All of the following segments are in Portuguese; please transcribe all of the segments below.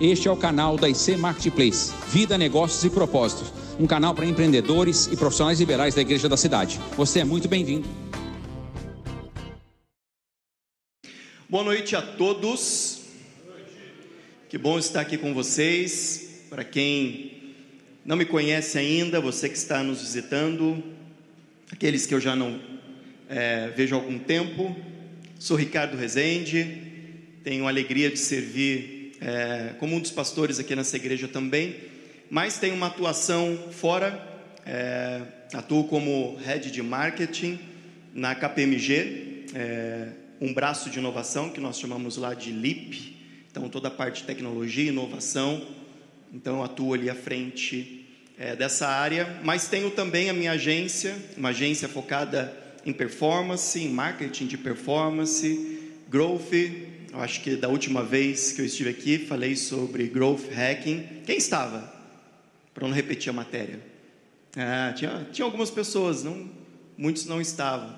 Este é o canal da IC Marketplace, Vida, Negócios e Propósitos, um canal para empreendedores e profissionais liberais da Igreja da Cidade. Você é muito bem-vindo. Boa noite a todos. Que bom estar aqui com vocês. Para quem não me conhece ainda, você que está nos visitando, aqueles que eu já não é, vejo há algum tempo, sou Ricardo Rezende, tenho a alegria de servir é, como um dos pastores aqui nessa igreja também, mas tenho uma atuação fora, é, atuo como head de marketing na KPMG, é, um braço de inovação que nós chamamos lá de LIP, então toda a parte de tecnologia e inovação, então atuo ali à frente é, dessa área, mas tenho também a minha agência, uma agência focada em performance, em marketing de performance, growth. Eu acho que da última vez que eu estive aqui falei sobre growth hacking. Quem estava? Para não repetir a matéria. Ah, tinha, tinha algumas pessoas, não, muitos não estavam.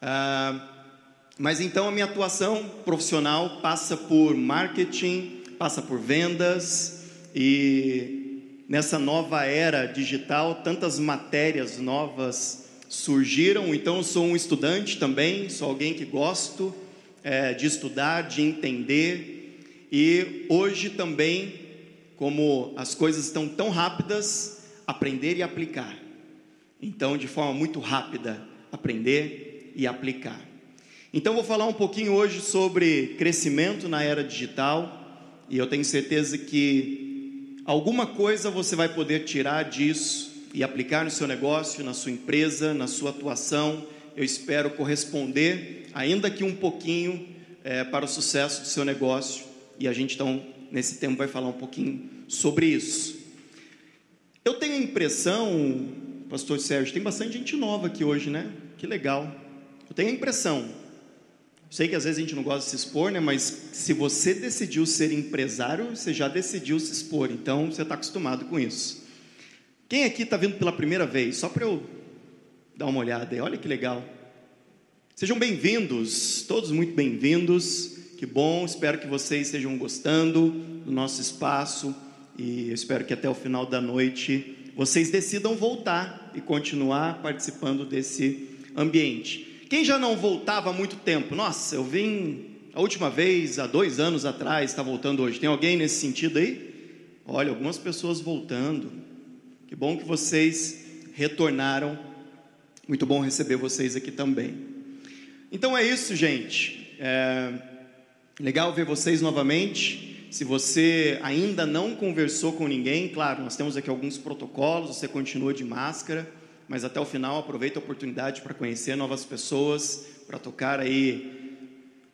Ah, mas então a minha atuação profissional passa por marketing, passa por vendas e nessa nova era digital, tantas matérias novas surgiram. Então, eu sou um estudante também, sou alguém que gosto é, de estudar, de entender. E hoje também, como as coisas estão tão rápidas, aprender e aplicar. Então, de forma muito rápida, aprender e aplicar. Então, vou falar um pouquinho hoje sobre crescimento na era digital. E eu tenho certeza que alguma coisa você vai poder tirar disso e aplicar no seu negócio, na sua empresa, na sua atuação. Eu espero corresponder, ainda que um pouquinho, é, para o sucesso do seu negócio. E a gente, então, nesse tempo, vai falar um pouquinho sobre isso. Eu tenho a impressão, Pastor Sérgio, tem bastante gente nova aqui hoje, né? Que legal. Eu tenho a impressão Sei que às vezes a gente não gosta de se expor, né? Mas se você decidiu ser empresário, você já decidiu se expor. Então você está acostumado com isso. Quem aqui está vindo pela primeira vez? Só para eu dar uma olhada aí. Olha que legal. Sejam bem-vindos, todos muito bem-vindos. Que bom, espero que vocês estejam gostando do nosso espaço e eu espero que até o final da noite vocês decidam voltar e continuar participando desse ambiente. Quem já não voltava há muito tempo? Nossa, eu vim a última vez há dois anos atrás, está voltando hoje. Tem alguém nesse sentido aí? Olha, algumas pessoas voltando. Que bom que vocês retornaram. Muito bom receber vocês aqui também. Então é isso, gente. É legal ver vocês novamente. Se você ainda não conversou com ninguém, claro, nós temos aqui alguns protocolos, você continua de máscara mas até o final aproveita a oportunidade para conhecer novas pessoas, para tocar aí.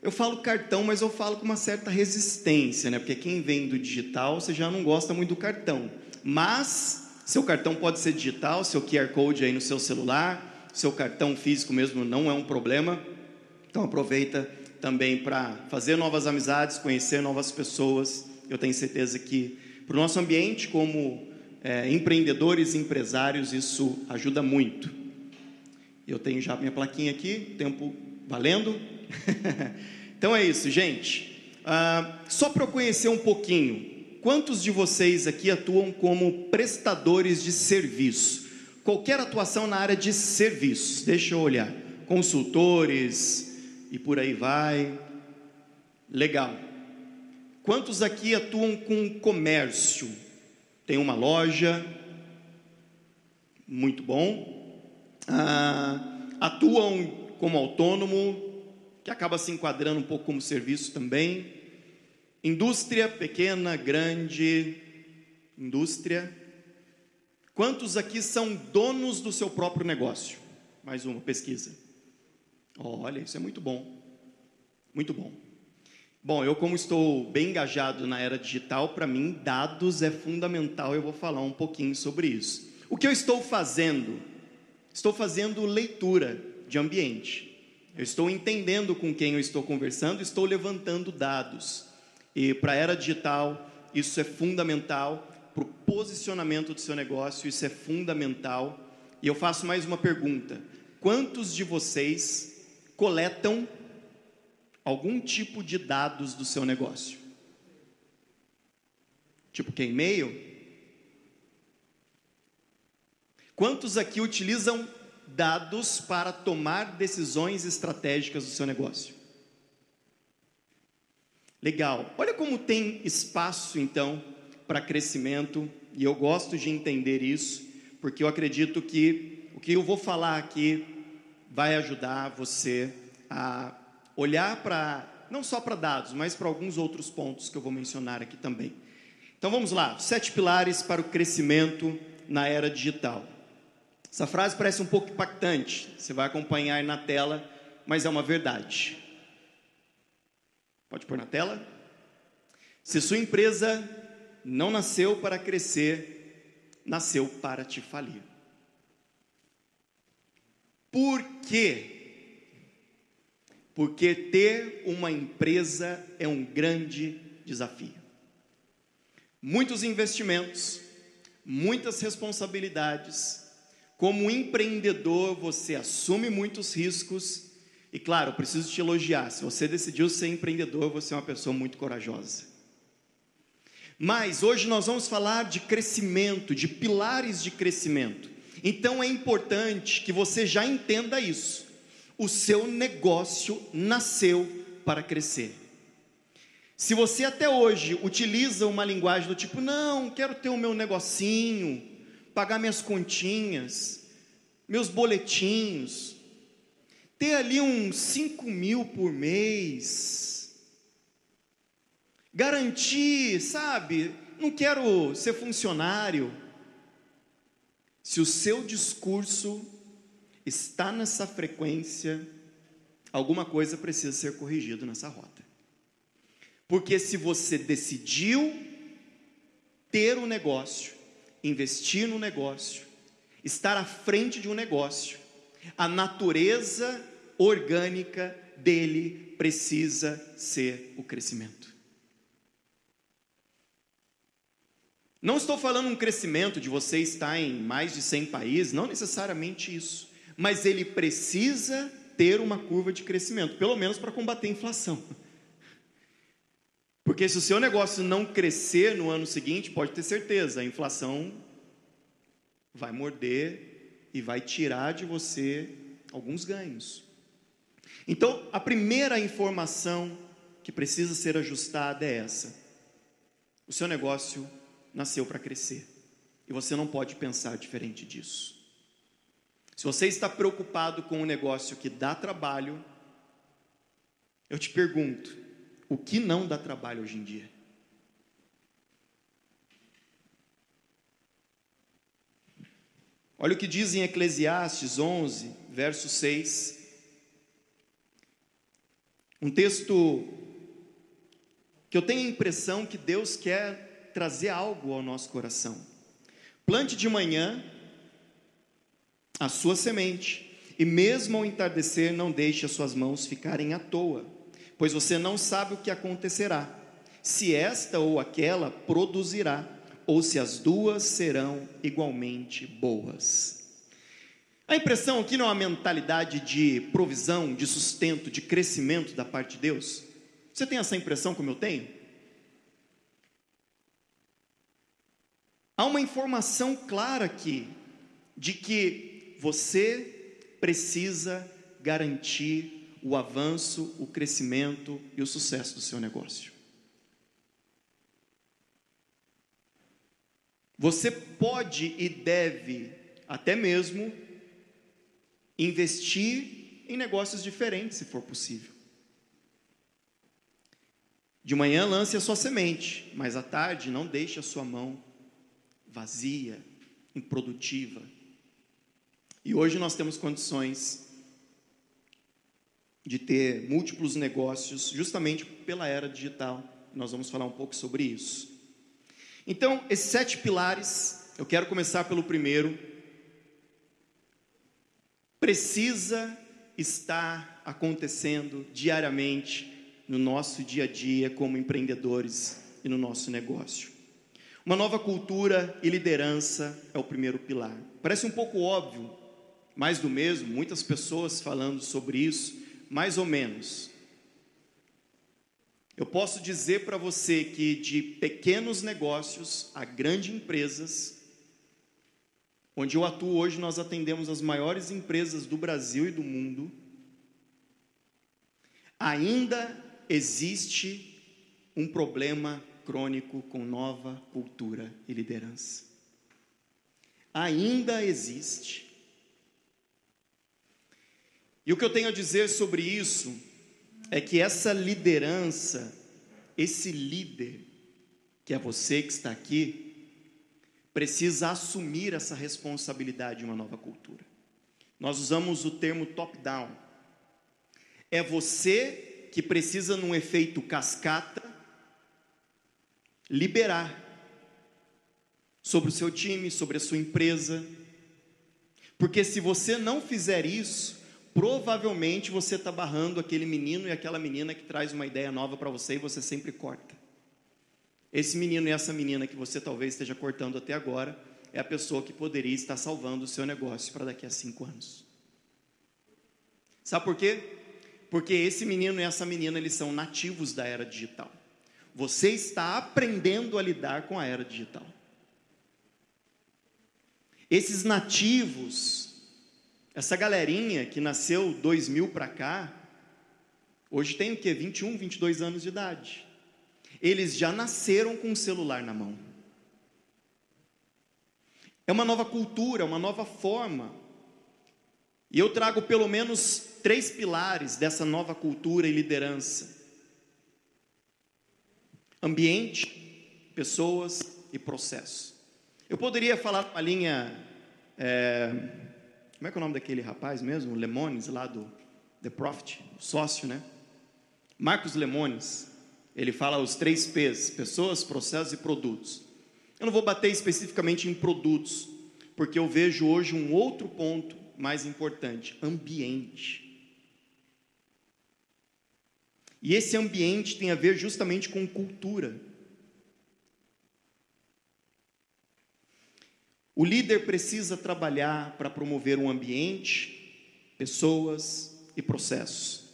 Eu falo cartão, mas eu falo com uma certa resistência, né? Porque quem vem do digital, você já não gosta muito do cartão. Mas seu cartão pode ser digital, seu QR Code aí no seu celular, seu cartão físico mesmo não é um problema. Então aproveita também para fazer novas amizades, conhecer novas pessoas. Eu tenho certeza que para o nosso ambiente, como é, empreendedores e empresários, isso ajuda muito. Eu tenho já minha plaquinha aqui, tempo valendo. então é isso, gente. Ah, só para eu conhecer um pouquinho, quantos de vocês aqui atuam como prestadores de serviço? Qualquer atuação na área de serviços, deixa eu olhar. Consultores e por aí vai. Legal. Quantos aqui atuam com comércio? tem uma loja, muito bom, ah, atuam como autônomo, que acaba se enquadrando um pouco como serviço também, indústria pequena, grande, indústria. Quantos aqui são donos do seu próprio negócio? Mais uma pesquisa. Olha, isso é muito bom, muito bom. Bom, eu como estou bem engajado na era digital, para mim dados é fundamental, eu vou falar um pouquinho sobre isso. O que eu estou fazendo? Estou fazendo leitura de ambiente. Eu estou entendendo com quem eu estou conversando, estou levantando dados. E para a era digital, isso é fundamental para o posicionamento do seu negócio, isso é fundamental. E eu faço mais uma pergunta: quantos de vocês coletam algum tipo de dados do seu negócio. Tipo que e-mail? Quantos aqui utilizam dados para tomar decisões estratégicas do seu negócio? Legal. Olha como tem espaço então para crescimento, e eu gosto de entender isso, porque eu acredito que o que eu vou falar aqui vai ajudar você a olhar para não só para dados, mas para alguns outros pontos que eu vou mencionar aqui também. Então vamos lá, sete pilares para o crescimento na era digital. Essa frase parece um pouco impactante, você vai acompanhar aí na tela, mas é uma verdade. Pode pôr na tela? Se sua empresa não nasceu para crescer, nasceu para te falir. Por quê? Porque ter uma empresa é um grande desafio. Muitos investimentos, muitas responsabilidades, como empreendedor, você assume muitos riscos. E claro, preciso te elogiar. Se você decidiu ser empreendedor, você é uma pessoa muito corajosa. Mas hoje nós vamos falar de crescimento, de pilares de crescimento. Então é importante que você já entenda isso. O seu negócio nasceu para crescer. Se você até hoje utiliza uma linguagem do tipo, não, quero ter o meu negocinho, pagar minhas continhas, meus boletinhos, ter ali uns 5 mil por mês, garantir, sabe? Não quero ser funcionário. Se o seu discurso está nessa frequência, alguma coisa precisa ser corrigido nessa rota. Porque se você decidiu ter um negócio, investir no negócio, estar à frente de um negócio, a natureza orgânica dele precisa ser o crescimento. Não estou falando um crescimento de você estar em mais de 100 países, não necessariamente isso, mas ele precisa ter uma curva de crescimento, pelo menos para combater a inflação. Porque se o seu negócio não crescer no ano seguinte, pode ter certeza, a inflação vai morder e vai tirar de você alguns ganhos. Então, a primeira informação que precisa ser ajustada é essa: o seu negócio nasceu para crescer e você não pode pensar diferente disso. Se você está preocupado com um negócio que dá trabalho, eu te pergunto: o que não dá trabalho hoje em dia? Olha o que diz em Eclesiastes 11, verso 6. Um texto que eu tenho a impressão que Deus quer trazer algo ao nosso coração. Plante de manhã a sua semente, e mesmo ao entardecer, não deixe as suas mãos ficarem à toa pois você não sabe o que acontecerá, se esta ou aquela produzirá, ou se as duas serão igualmente boas. A impressão aqui não é uma mentalidade de provisão, de sustento, de crescimento da parte de Deus? Você tem essa impressão como eu tenho? Há uma informação clara aqui de que você precisa garantir o avanço, o crescimento e o sucesso do seu negócio. Você pode e deve até mesmo investir em negócios diferentes, se for possível. De manhã lance a sua semente, mas à tarde não deixe a sua mão vazia, improdutiva. E hoje nós temos condições de ter múltiplos negócios, justamente pela era digital. Nós vamos falar um pouco sobre isso. Então, esses sete pilares, eu quero começar pelo primeiro. Precisa estar acontecendo diariamente no nosso dia a dia como empreendedores e no nosso negócio. Uma nova cultura e liderança é o primeiro pilar. Parece um pouco óbvio, mais do mesmo, muitas pessoas falando sobre isso, mais ou menos. Eu posso dizer para você que de pequenos negócios a grandes empresas, onde eu atuo hoje, nós atendemos as maiores empresas do Brasil e do mundo, ainda existe um problema crônico com nova cultura e liderança. Ainda existe. E o que eu tenho a dizer sobre isso é que essa liderança, esse líder, que é você que está aqui, precisa assumir essa responsabilidade de uma nova cultura. Nós usamos o termo top-down. É você que precisa, num efeito cascata, liberar sobre o seu time, sobre a sua empresa. Porque se você não fizer isso, provavelmente você está barrando aquele menino e aquela menina que traz uma ideia nova para você e você sempre corta. Esse menino e essa menina que você talvez esteja cortando até agora é a pessoa que poderia estar salvando o seu negócio para daqui a cinco anos. Sabe por quê? Porque esse menino e essa menina eles são nativos da era digital. Você está aprendendo a lidar com a era digital. Esses nativos essa galerinha que nasceu 2000 para cá, hoje tem o que? 21, 22 anos de idade. Eles já nasceram com o celular na mão. É uma nova cultura, uma nova forma. E eu trago pelo menos três pilares dessa nova cultura e liderança: ambiente, pessoas e processo. Eu poderia falar uma linha é, como é que é o nome daquele rapaz mesmo? Lemones, lá do The Profit, sócio, né? Marcos Lemones. Ele fala os três P's: pessoas, processos e produtos. Eu não vou bater especificamente em produtos, porque eu vejo hoje um outro ponto mais importante: ambiente. E esse ambiente tem a ver justamente com cultura. O líder precisa trabalhar para promover um ambiente, pessoas e processos.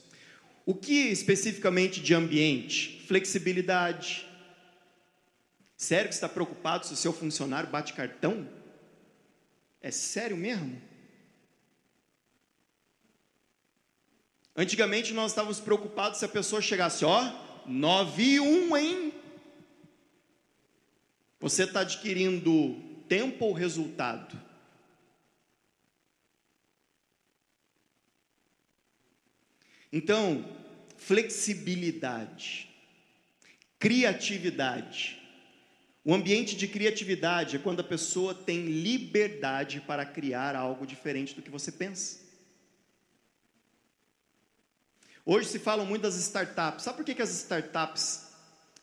O que especificamente de ambiente? Flexibilidade. Sério que está preocupado se o seu funcionário bate cartão? É sério mesmo? Antigamente nós estávamos preocupados se a pessoa chegasse, ó, 9 e 1, hein? Você está adquirindo tempo ou resultado? Então, flexibilidade, criatividade. O ambiente de criatividade é quando a pessoa tem liberdade para criar algo diferente do que você pensa. Hoje se fala muito das startups. Sabe por que, que as startups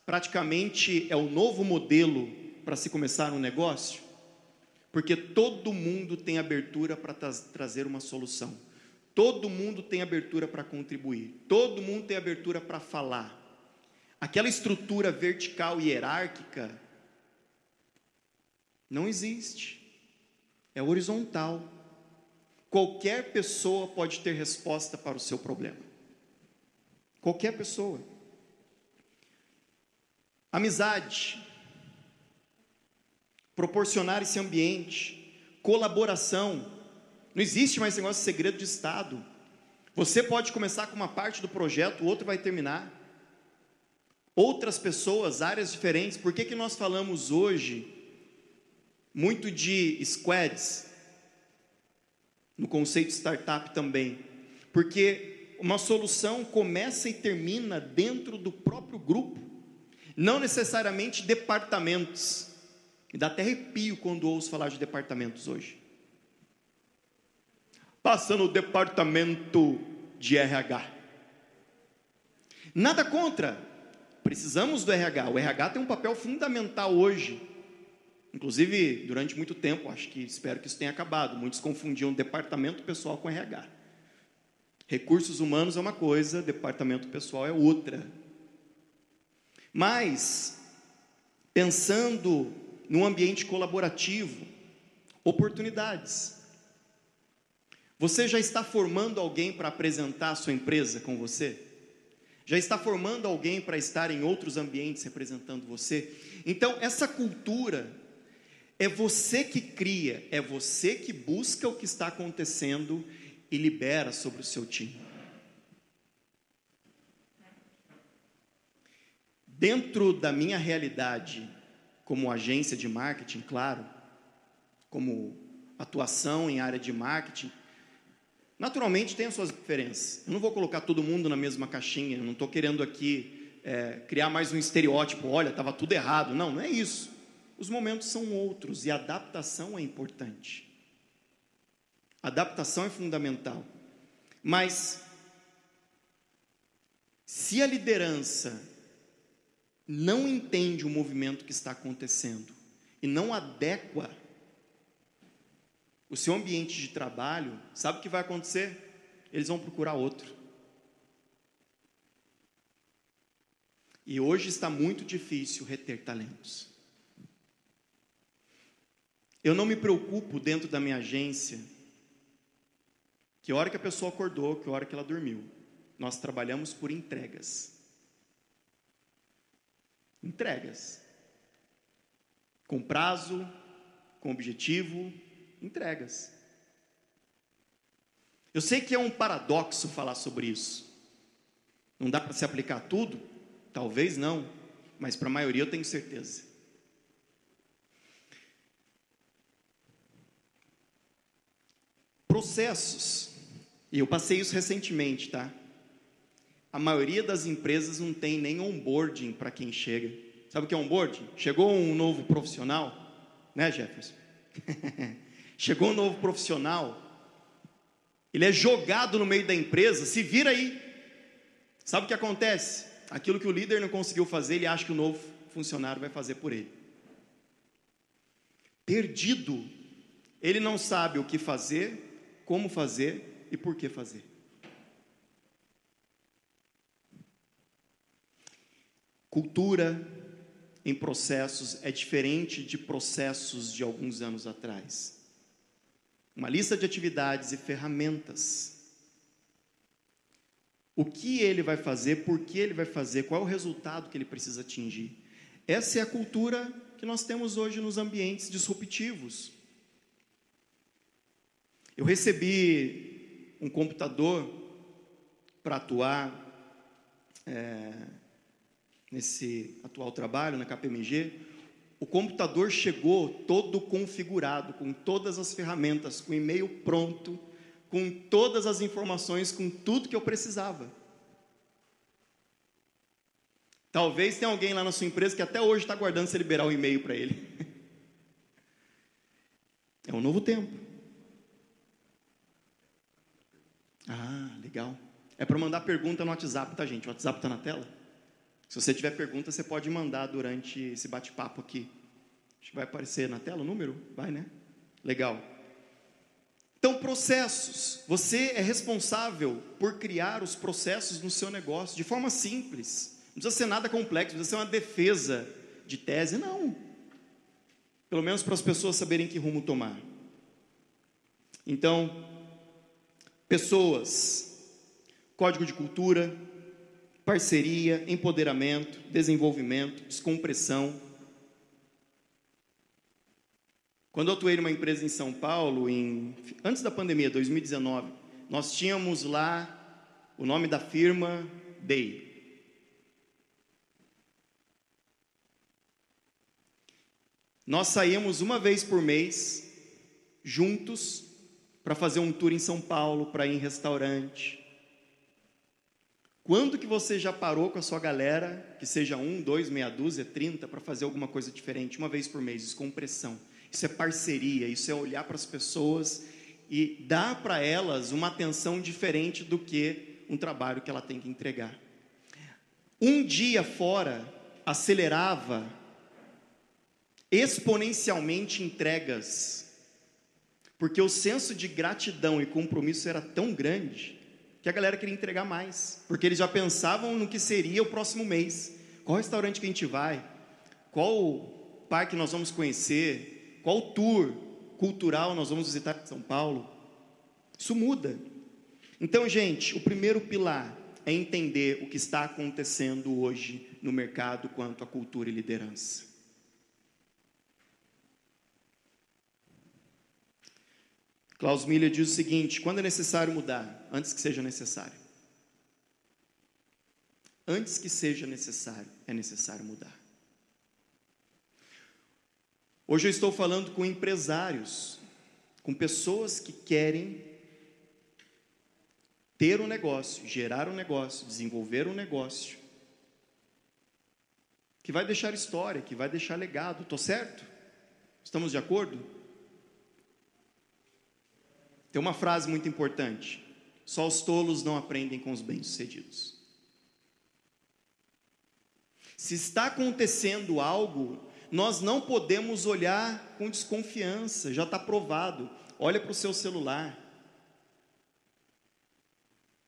praticamente é o novo modelo para se começar um negócio? Porque todo mundo tem abertura para trazer uma solução. Todo mundo tem abertura para contribuir. Todo mundo tem abertura para falar. Aquela estrutura vertical e hierárquica não existe. É horizontal. Qualquer pessoa pode ter resposta para o seu problema. Qualquer pessoa. Amizade proporcionar esse ambiente, colaboração. Não existe mais negócio de segredo de Estado. Você pode começar com uma parte do projeto, o outro vai terminar. Outras pessoas, áreas diferentes. Por que, que nós falamos hoje muito de squads? No conceito startup também. Porque uma solução começa e termina dentro do próprio grupo, não necessariamente departamentos. Me dá até arrepio quando ouço falar de departamentos hoje. Passa no departamento de RH. Nada contra. Precisamos do RH. O RH tem um papel fundamental hoje. Inclusive, durante muito tempo, acho que espero que isso tenha acabado. Muitos confundiam departamento pessoal com RH. Recursos humanos é uma coisa, departamento pessoal é outra. Mas, pensando num ambiente colaborativo, oportunidades. Você já está formando alguém para apresentar a sua empresa com você? Já está formando alguém para estar em outros ambientes representando você? Então, essa cultura é você que cria, é você que busca o que está acontecendo e libera sobre o seu time. Dentro da minha realidade, como agência de marketing, claro, como atuação em área de marketing, naturalmente tem as suas diferenças. Eu não vou colocar todo mundo na mesma caixinha, eu não estou querendo aqui é, criar mais um estereótipo, olha, estava tudo errado. Não, não é isso. Os momentos são outros e a adaptação é importante. Adaptação é fundamental. Mas, se a liderança não entende o movimento que está acontecendo e não adequa o seu ambiente de trabalho, sabe o que vai acontecer? Eles vão procurar outro. E hoje está muito difícil reter talentos. Eu não me preocupo dentro da minha agência que hora que a pessoa acordou, que hora que ela dormiu. Nós trabalhamos por entregas. Entregas. Com prazo, com objetivo, entregas. Eu sei que é um paradoxo falar sobre isso. Não dá para se aplicar tudo? Talvez não, mas para a maioria eu tenho certeza. Processos. E eu passei isso recentemente, tá? a maioria das empresas não tem nem onboarding para quem chega. Sabe o que é onboarding? Chegou um novo profissional, né, Jefferson? Chegou um novo profissional, ele é jogado no meio da empresa, se vira aí. Sabe o que acontece? Aquilo que o líder não conseguiu fazer, ele acha que o novo funcionário vai fazer por ele. Perdido, ele não sabe o que fazer, como fazer e por que fazer. Cultura em processos é diferente de processos de alguns anos atrás. Uma lista de atividades e ferramentas. O que ele vai fazer, por que ele vai fazer, qual é o resultado que ele precisa atingir. Essa é a cultura que nós temos hoje nos ambientes disruptivos. Eu recebi um computador para atuar é, nesse atual trabalho na KPMG, o computador chegou todo configurado, com todas as ferramentas, com e-mail pronto, com todas as informações, com tudo que eu precisava. Talvez tenha alguém lá na sua empresa que até hoje está aguardando você liberar o e-mail para ele. É um novo tempo. Ah, legal. É para mandar pergunta no WhatsApp, tá, gente? O WhatsApp está na tela? Se você tiver pergunta, você pode mandar durante esse bate-papo aqui. Acho que vai aparecer na tela o número? Vai, né? Legal. Então, processos. Você é responsável por criar os processos no seu negócio de forma simples. Não precisa ser nada complexo, não precisa ser uma defesa de tese, não. Pelo menos para as pessoas saberem que rumo tomar. Então, pessoas, código de cultura, parceria, empoderamento, desenvolvimento, descompressão. Quando eu atuei numa empresa em São Paulo, em, antes da pandemia, 2019, nós tínhamos lá o nome da firma Day. Nós saímos uma vez por mês, juntos, para fazer um tour em São Paulo, para ir em restaurante, quando que você já parou com a sua galera, que seja um, dois, meia dúzia, trinta, para fazer alguma coisa diferente, uma vez por mês, descompressão? Isso é parceria, isso é olhar para as pessoas e dar para elas uma atenção diferente do que um trabalho que ela tem que entregar. Um dia fora acelerava exponencialmente entregas, porque o senso de gratidão e compromisso era tão grande que a galera queria entregar mais, porque eles já pensavam no que seria o próximo mês. Qual restaurante que a gente vai? Qual parque nós vamos conhecer? Qual tour cultural nós vamos visitar em São Paulo? Isso muda. Então, gente, o primeiro pilar é entender o que está acontecendo hoje no mercado quanto à cultura e liderança. Klaus Miller diz o seguinte: quando é necessário mudar? Antes que seja necessário. Antes que seja necessário, é necessário mudar. Hoje eu estou falando com empresários, com pessoas que querem ter um negócio, gerar um negócio, desenvolver um negócio, que vai deixar história, que vai deixar legado. Estou certo? Estamos de acordo? Tem uma frase muito importante: só os tolos não aprendem com os bem-sucedidos. Se está acontecendo algo, nós não podemos olhar com desconfiança, já está provado. Olha para o seu celular.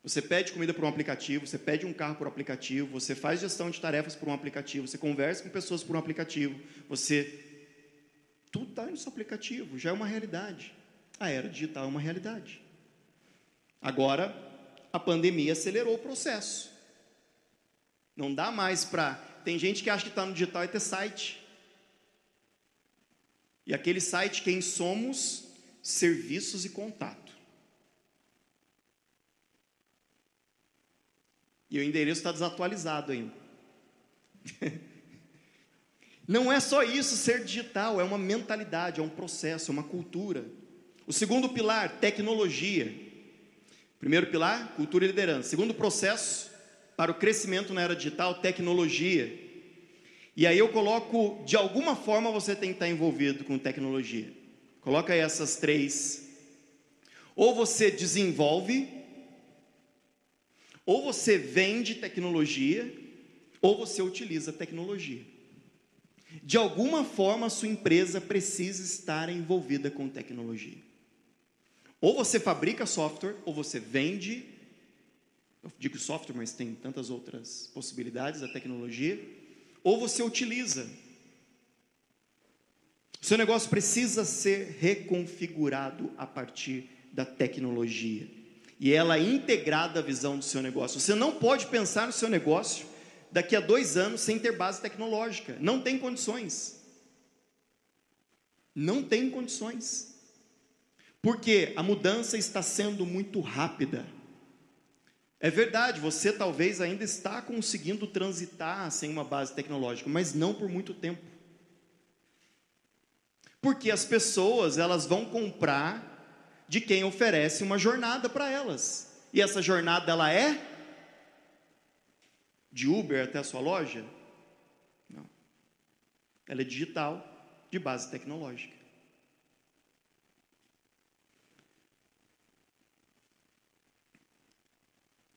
Você pede comida por um aplicativo, você pede um carro por um aplicativo, você faz gestão de tarefas por um aplicativo, você conversa com pessoas por um aplicativo, você. Tudo está no seu aplicativo, já é uma realidade. A era digital é uma realidade. Agora, a pandemia acelerou o processo. Não dá mais para. Tem gente que acha que está no digital e ter site. E aquele site, quem somos, serviços e contato. E o endereço está desatualizado ainda. Não é só isso ser digital, é uma mentalidade, é um processo, é uma cultura. O segundo pilar, tecnologia. Primeiro pilar, cultura e liderança. Segundo processo, para o crescimento na era digital, tecnologia. E aí eu coloco, de alguma forma você tem que estar envolvido com tecnologia. Coloca aí essas três. Ou você desenvolve, ou você vende tecnologia, ou você utiliza tecnologia. De alguma forma a sua empresa precisa estar envolvida com tecnologia. Ou você fabrica software, ou você vende. Eu digo software, mas tem tantas outras possibilidades da tecnologia. Ou você utiliza. O seu negócio precisa ser reconfigurado a partir da tecnologia. E ela é integrada à visão do seu negócio. Você não pode pensar no seu negócio daqui a dois anos sem ter base tecnológica. Não tem condições. Não tem condições. Porque a mudança está sendo muito rápida. É verdade, você talvez ainda está conseguindo transitar sem uma base tecnológica, mas não por muito tempo. Porque as pessoas, elas vão comprar de quem oferece uma jornada para elas. E essa jornada ela é de Uber até a sua loja? Não. Ela é digital, de base tecnológica.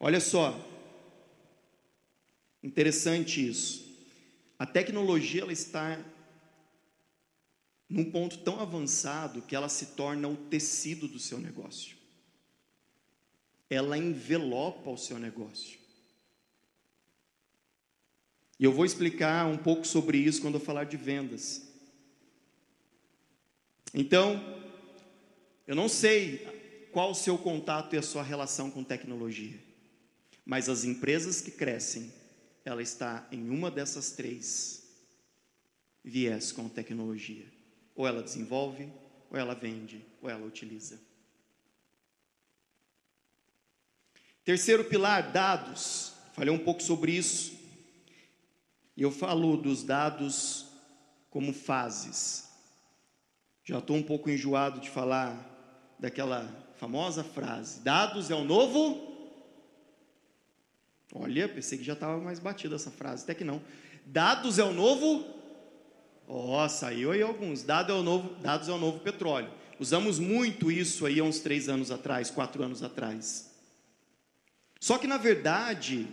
Olha só, interessante isso. A tecnologia ela está num ponto tão avançado que ela se torna o tecido do seu negócio. Ela envelopa o seu negócio. E eu vou explicar um pouco sobre isso quando eu falar de vendas. Então, eu não sei qual o seu contato e a sua relação com tecnologia. Mas as empresas que crescem, ela está em uma dessas três viés com tecnologia. Ou ela desenvolve, ou ela vende, ou ela utiliza. Terceiro pilar, dados. Falei um pouco sobre isso. E eu falo dos dados como fases. Já estou um pouco enjoado de falar daquela famosa frase: dados é o novo Olha, pensei que já estava mais batida essa frase, até que não. Dados é o novo. Ó, oh, saiu aí alguns. Dados é, o novo, dados é o novo petróleo. Usamos muito isso aí há uns três anos atrás, quatro anos atrás. Só que na verdade,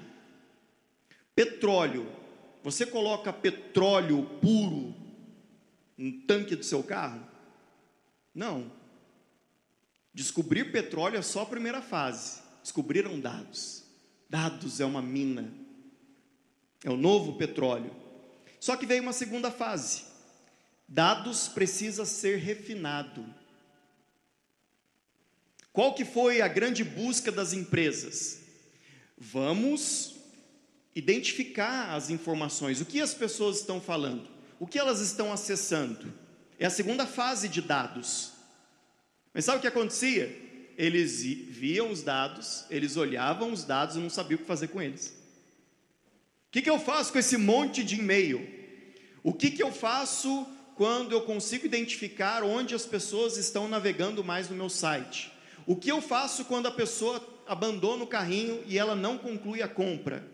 petróleo, você coloca petróleo puro no tanque do seu carro? Não. Descobrir petróleo é só a primeira fase. Descobriram dados. Dados é uma mina, é o novo petróleo. Só que veio uma segunda fase. Dados precisa ser refinado. Qual que foi a grande busca das empresas? Vamos identificar as informações, o que as pessoas estão falando, o que elas estão acessando. É a segunda fase de dados. Mas sabe o que acontecia? Eles viam os dados, eles olhavam os dados e não sabiam o que fazer com eles. O que, que eu faço com esse monte de e-mail? O que, que eu faço quando eu consigo identificar onde as pessoas estão navegando mais no meu site? O que eu faço quando a pessoa abandona o carrinho e ela não conclui a compra?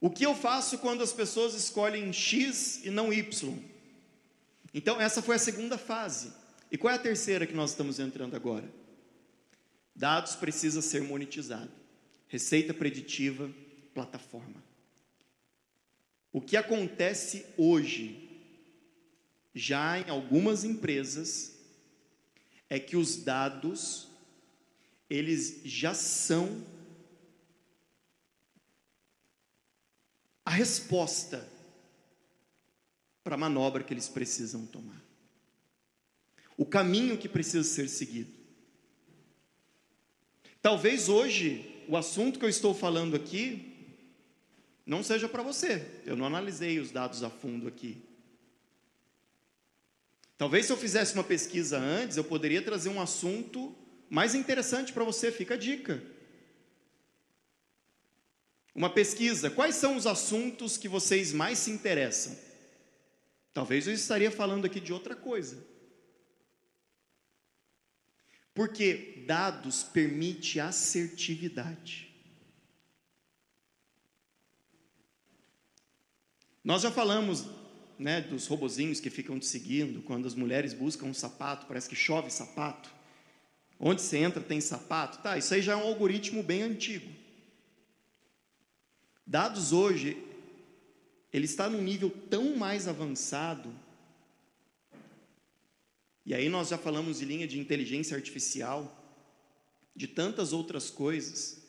O que eu faço quando as pessoas escolhem X e não Y? Então, essa foi a segunda fase. E qual é a terceira que nós estamos entrando agora? Dados precisa ser monetizado. Receita preditiva, plataforma. O que acontece hoje, já em algumas empresas, é que os dados, eles já são a resposta para a manobra que eles precisam tomar. O caminho que precisa ser seguido. Talvez hoje o assunto que eu estou falando aqui não seja para você. Eu não analisei os dados a fundo aqui. Talvez se eu fizesse uma pesquisa antes, eu poderia trazer um assunto mais interessante para você. Fica a dica. Uma pesquisa. Quais são os assuntos que vocês mais se interessam? Talvez eu estaria falando aqui de outra coisa. Porque dados permite assertividade. Nós já falamos né, dos robozinhos que ficam te seguindo, quando as mulheres buscam um sapato, parece que chove sapato. Onde você entra tem sapato. Tá, isso aí já é um algoritmo bem antigo. Dados hoje, ele está num nível tão mais avançado. E aí nós já falamos de linha de inteligência artificial, de tantas outras coisas,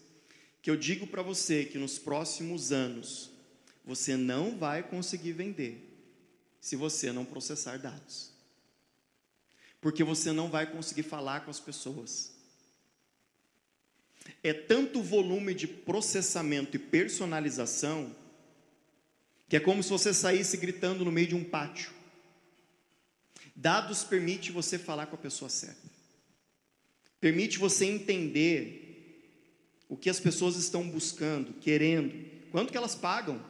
que eu digo para você que nos próximos anos você não vai conseguir vender se você não processar dados. Porque você não vai conseguir falar com as pessoas. É tanto volume de processamento e personalização que é como se você saísse gritando no meio de um pátio. Dados permite você falar com a pessoa certa. Permite você entender o que as pessoas estão buscando, querendo, quanto que elas pagam.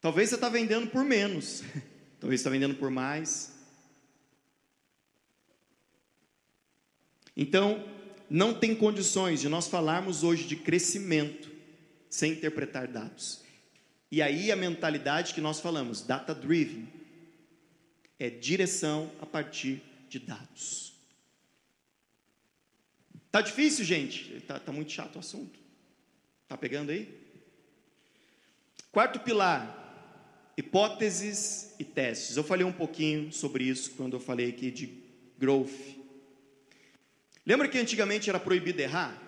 Talvez você está vendendo por menos, talvez está vendendo por mais. Então, não tem condições de nós falarmos hoje de crescimento sem interpretar dados. E aí a mentalidade que nós falamos, data driven, é direção a partir de dados. Tá difícil, gente? Tá, tá muito chato o assunto. Tá pegando aí? Quarto pilar, hipóteses e testes. Eu falei um pouquinho sobre isso quando eu falei aqui de growth. Lembra que antigamente era proibido errar?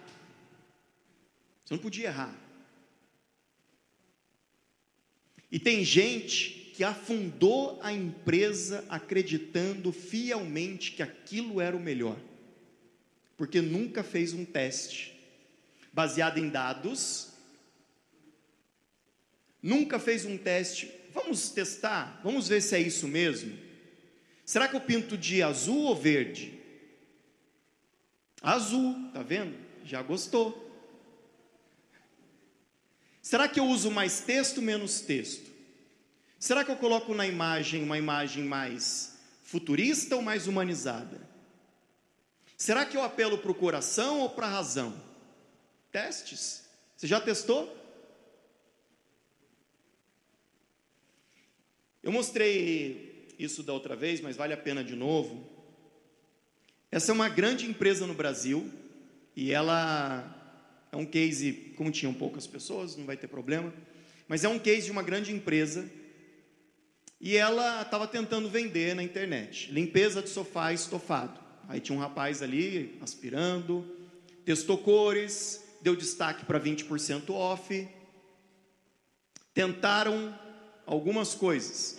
Você não podia errar. E tem gente que afundou a empresa acreditando fielmente que aquilo era o melhor, porque nunca fez um teste baseado em dados, nunca fez um teste Vamos testar, vamos ver se é isso mesmo. Será que eu pinto de azul ou verde? Azul, tá vendo? Já gostou. Será que eu uso mais texto, menos texto? Será que eu coloco na imagem uma imagem mais futurista ou mais humanizada? Será que eu apelo para o coração ou para a razão? Testes. Você já testou? Eu mostrei isso da outra vez, mas vale a pena de novo. Essa é uma grande empresa no Brasil e ela é um case, como tinham poucas pessoas, não vai ter problema, mas é um case de uma grande empresa e ela estava tentando vender na internet limpeza de sofá estofado. Aí tinha um rapaz ali aspirando, testou cores, deu destaque para 20% off. Tentaram algumas coisas.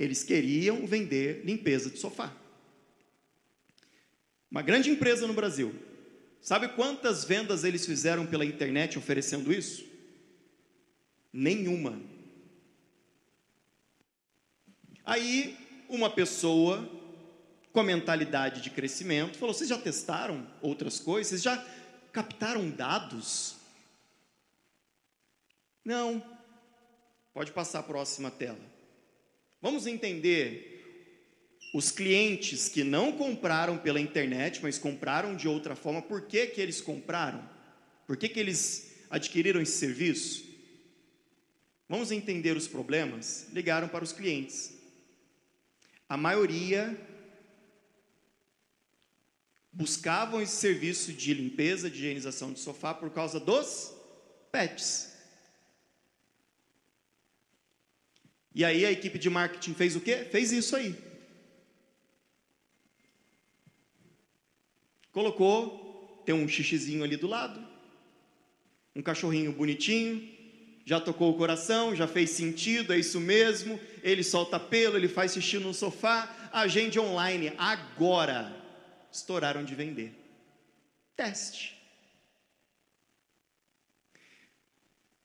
Eles queriam vender limpeza de sofá. Uma grande empresa no Brasil. Sabe quantas vendas eles fizeram pela internet oferecendo isso? Nenhuma. Aí, uma pessoa com a mentalidade de crescimento falou: Vocês já testaram outras coisas? Vocês já captaram dados? Não. Pode passar a próxima tela. Vamos entender os clientes que não compraram pela internet, mas compraram de outra forma, por que, que eles compraram? Por que, que eles adquiriram esse serviço? Vamos entender os problemas? Ligaram para os clientes. A maioria buscavam esse serviço de limpeza, de higienização de sofá por causa dos pets. E aí a equipe de marketing fez o quê? Fez isso aí. Colocou, tem um xixizinho ali do lado, um cachorrinho bonitinho, já tocou o coração, já fez sentido, é isso mesmo. Ele solta pelo, ele faz xixi no sofá. Agende online, agora estouraram de vender. Teste.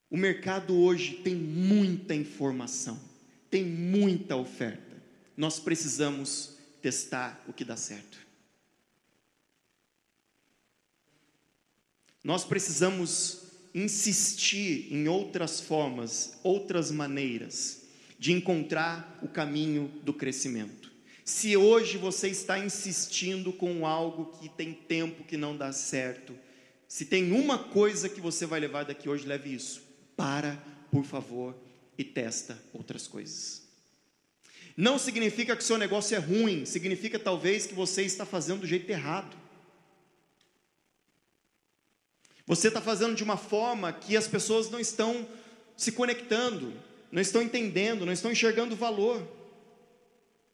O mercado hoje tem muita informação, tem muita oferta. Nós precisamos testar o que dá certo. Nós precisamos insistir em outras formas, outras maneiras de encontrar o caminho do crescimento. Se hoje você está insistindo com algo que tem tempo que não dá certo, se tem uma coisa que você vai levar daqui hoje, leve isso. Para, por favor, e testa outras coisas. Não significa que o seu negócio é ruim, significa talvez que você está fazendo do jeito errado. Você está fazendo de uma forma que as pessoas não estão se conectando, não estão entendendo, não estão enxergando o valor.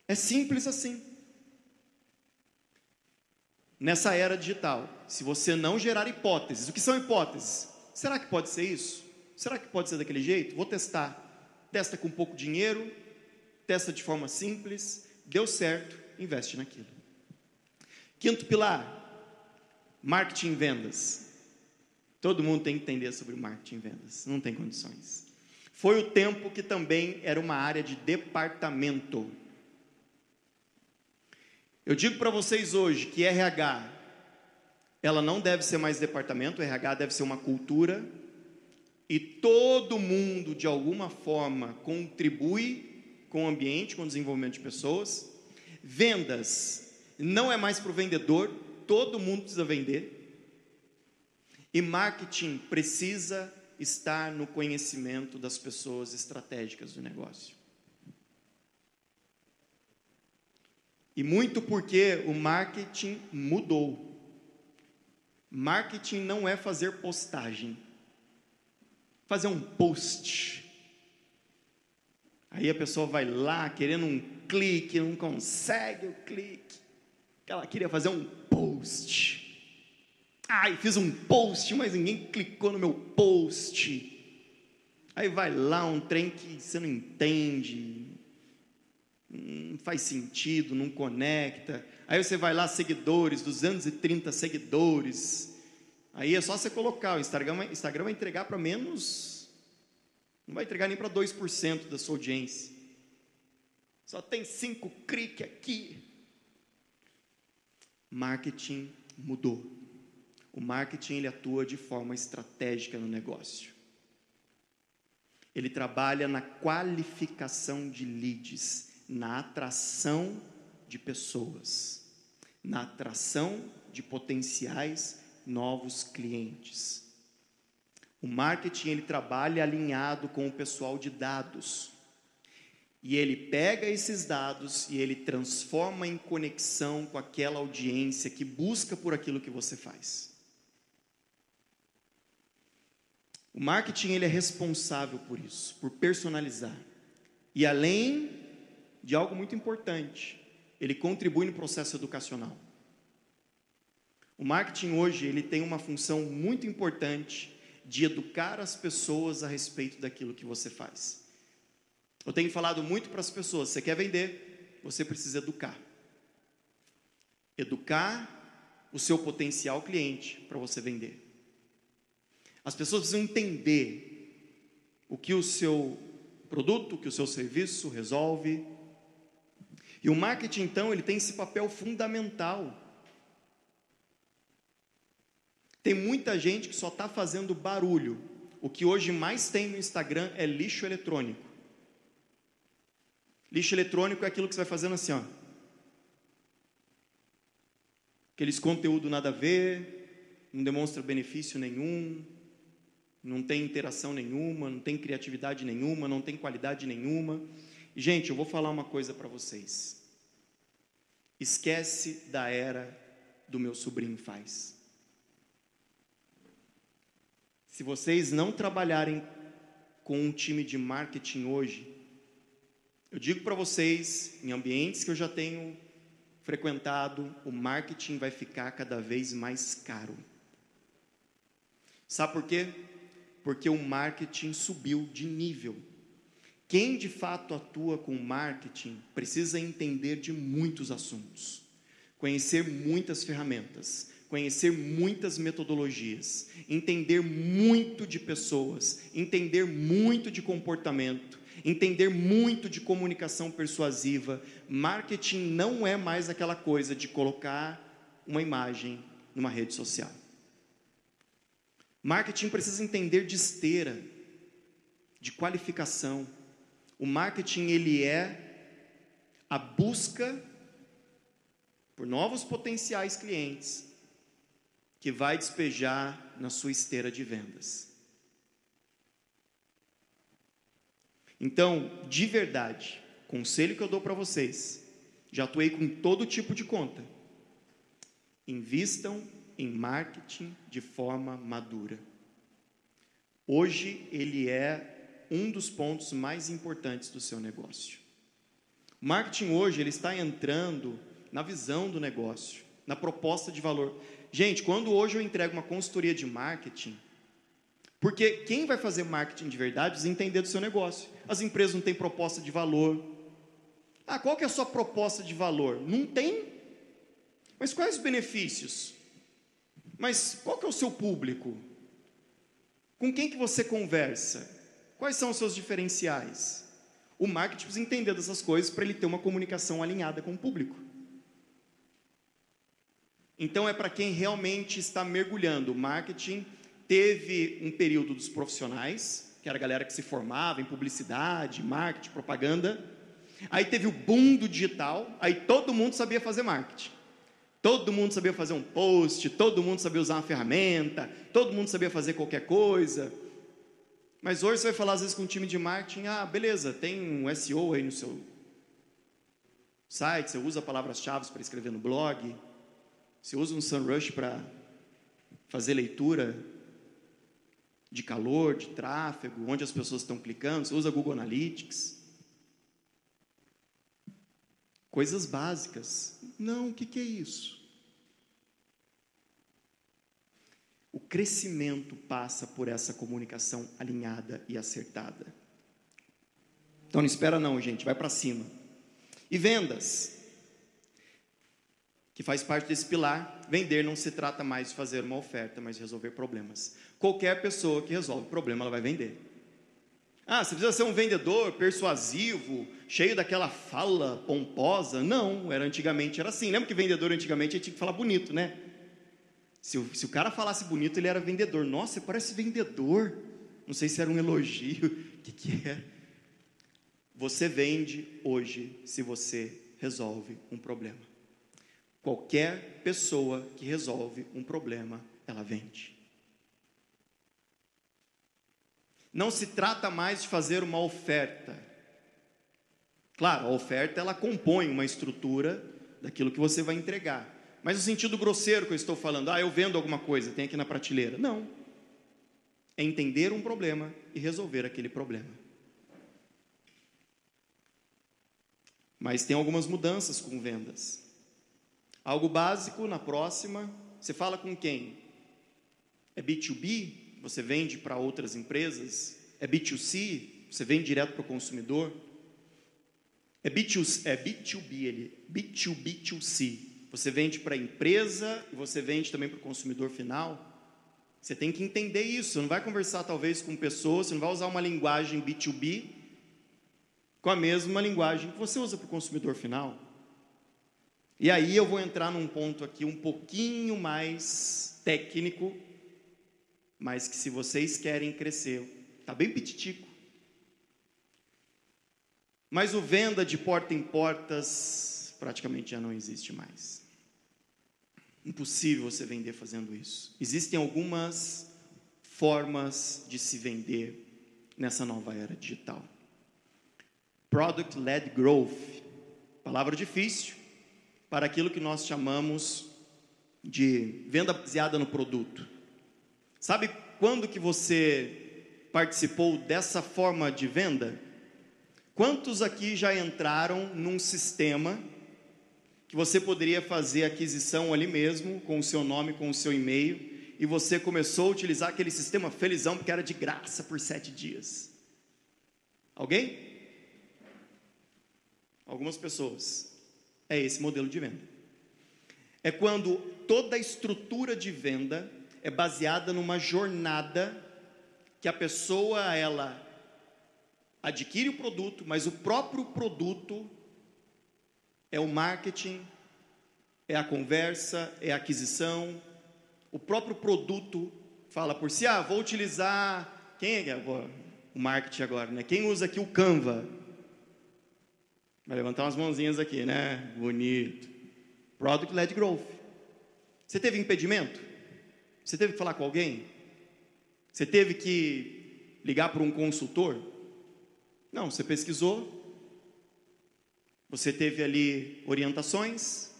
É simples assim. Nessa era digital, se você não gerar hipóteses, o que são hipóteses? Será que pode ser isso? Será que pode ser daquele jeito? Vou testar. Testa com pouco dinheiro, testa de forma simples, deu certo, investe naquilo. Quinto pilar: marketing e vendas. Todo mundo tem que entender sobre marketing e vendas, não tem condições. Foi o tempo que também era uma área de departamento. Eu digo para vocês hoje que RH, ela não deve ser mais departamento, RH deve ser uma cultura, e todo mundo, de alguma forma, contribui com o ambiente, com o desenvolvimento de pessoas. Vendas não é mais para o vendedor, todo mundo precisa vender. E marketing precisa estar no conhecimento das pessoas estratégicas do negócio. E muito porque o marketing mudou. Marketing não é fazer postagem, fazer um post. Aí a pessoa vai lá querendo um clique, não consegue o clique. Ela queria fazer um post. Ai, fiz um post, mas ninguém clicou no meu post. Aí vai lá um trem que você não entende, não faz sentido, não conecta. Aí você vai lá, seguidores, 230 seguidores. Aí é só você colocar, o Instagram, Instagram vai entregar para menos, não vai entregar nem para 2% da sua audiência. Só tem cinco cliques aqui. Marketing mudou. O marketing ele atua de forma estratégica no negócio. Ele trabalha na qualificação de leads, na atração de pessoas, na atração de potenciais novos clientes. O marketing ele trabalha alinhado com o pessoal de dados. E ele pega esses dados e ele transforma em conexão com aquela audiência que busca por aquilo que você faz. O marketing ele é responsável por isso, por personalizar. E além de algo muito importante, ele contribui no processo educacional. O marketing hoje ele tem uma função muito importante de educar as pessoas a respeito daquilo que você faz. Eu tenho falado muito para as pessoas: você quer vender, você precisa educar. Educar o seu potencial cliente para você vender. As pessoas precisam entender o que o seu produto, o que o seu serviço resolve. E o marketing, então, ele tem esse papel fundamental. Tem muita gente que só está fazendo barulho. O que hoje mais tem no Instagram é lixo eletrônico. Lixo eletrônico é aquilo que você vai fazendo assim, ó. Aqueles conteúdo nada a ver, não demonstra benefício nenhum, não tem interação nenhuma, não tem criatividade nenhuma, não tem qualidade nenhuma. E, gente, eu vou falar uma coisa para vocês. Esquece da era do meu sobrinho faz. Se vocês não trabalharem com um time de marketing hoje, eu digo para vocês, em ambientes que eu já tenho frequentado, o marketing vai ficar cada vez mais caro. Sabe por quê? Porque o marketing subiu de nível. Quem de fato atua com marketing precisa entender de muitos assuntos, conhecer muitas ferramentas, conhecer muitas metodologias, entender muito de pessoas, entender muito de comportamento, entender muito de comunicação persuasiva. Marketing não é mais aquela coisa de colocar uma imagem numa rede social. Marketing precisa entender de esteira, de qualificação. O marketing ele é a busca por novos potenciais clientes que vai despejar na sua esteira de vendas. Então, de verdade, conselho que eu dou para vocês, já atuei com todo tipo de conta. Invistam em marketing de forma madura. Hoje ele é um dos pontos mais importantes do seu negócio. O marketing hoje ele está entrando na visão do negócio, na proposta de valor. Gente, quando hoje eu entrego uma consultoria de marketing, porque quem vai fazer marketing de verdade precisa entender do seu negócio. As empresas não têm proposta de valor. Ah, qual que é a sua proposta de valor? Não tem. Mas quais os benefícios? Mas qual que é o seu público? Com quem que você conversa? Quais são os seus diferenciais? O marketing precisa entender dessas coisas para ele ter uma comunicação alinhada com o público. Então é para quem realmente está mergulhando. O marketing teve um período dos profissionais, que era a galera que se formava em publicidade, marketing, propaganda. Aí teve o boom do digital, aí todo mundo sabia fazer marketing. Todo mundo sabia fazer um post, todo mundo sabia usar uma ferramenta, todo mundo sabia fazer qualquer coisa. Mas hoje você vai falar às vezes com um time de marketing, ah, beleza, tem um SEO aí no seu site, você usa palavras-chave para escrever no blog, você usa um SEMrush para fazer leitura de calor, de tráfego, onde as pessoas estão clicando, você usa Google Analytics. Coisas básicas. Não, o que, que é isso? O crescimento passa por essa comunicação alinhada e acertada. Então não espera não, gente, vai para cima. E vendas que faz parte desse pilar. Vender não se trata mais de fazer uma oferta, mas de resolver problemas. Qualquer pessoa que resolve problema, ela vai vender. Ah, você precisa ser um vendedor persuasivo, cheio daquela fala pomposa? Não, era antigamente era assim. Lembra que vendedor antigamente tinha que falar bonito, né? Se o, se o cara falasse bonito, ele era vendedor. Nossa, você parece vendedor. Não sei se era um elogio. O que, que é? Você vende hoje se você resolve um problema. Qualquer pessoa que resolve um problema, ela vende. Não se trata mais de fazer uma oferta. Claro, a oferta ela compõe uma estrutura daquilo que você vai entregar. Mas o sentido grosseiro que eu estou falando, ah, eu vendo alguma coisa, tem aqui na prateleira. Não. É entender um problema e resolver aquele problema. Mas tem algumas mudanças com vendas. Algo básico, na próxima, você fala com quem? É B2B? Você vende para outras empresas? É B2C? Você vende direto para o consumidor? É, B2, é B2B, ele, B2B2C. Você vende para a empresa e você vende também para o consumidor final. Você tem que entender isso. Você não vai conversar talvez com pessoas, você não vai usar uma linguagem B2B com a mesma linguagem que você usa para o consumidor final. E aí eu vou entrar num ponto aqui um pouquinho mais técnico, mas que se vocês querem crescer, tá bem pititico. Mas o venda de porta em portas praticamente já não existe mais. Impossível você vender fazendo isso. Existem algumas formas de se vender nessa nova era digital. Product led growth. Palavra difícil, para aquilo que nós chamamos de venda baseada no produto. Sabe quando que você participou dessa forma de venda? Quantos aqui já entraram num sistema que você poderia fazer aquisição ali mesmo, com o seu nome, com o seu e-mail, e você começou a utilizar aquele sistema felizão porque era de graça por sete dias? Alguém? Algumas pessoas. É esse modelo de venda. É quando toda a estrutura de venda é baseada numa jornada que a pessoa ela adquire o produto, mas o próprio produto é o marketing, é a conversa, é a aquisição. O próprio produto fala por si, ah, vou utilizar quem é o marketing agora, né? Quem usa aqui o Canva? Vai levantar umas mãozinhas aqui, né? Bonito. Product led growth. Você teve impedimento? Você teve que falar com alguém? Você teve que ligar para um consultor? Não, você pesquisou. Você teve ali orientações.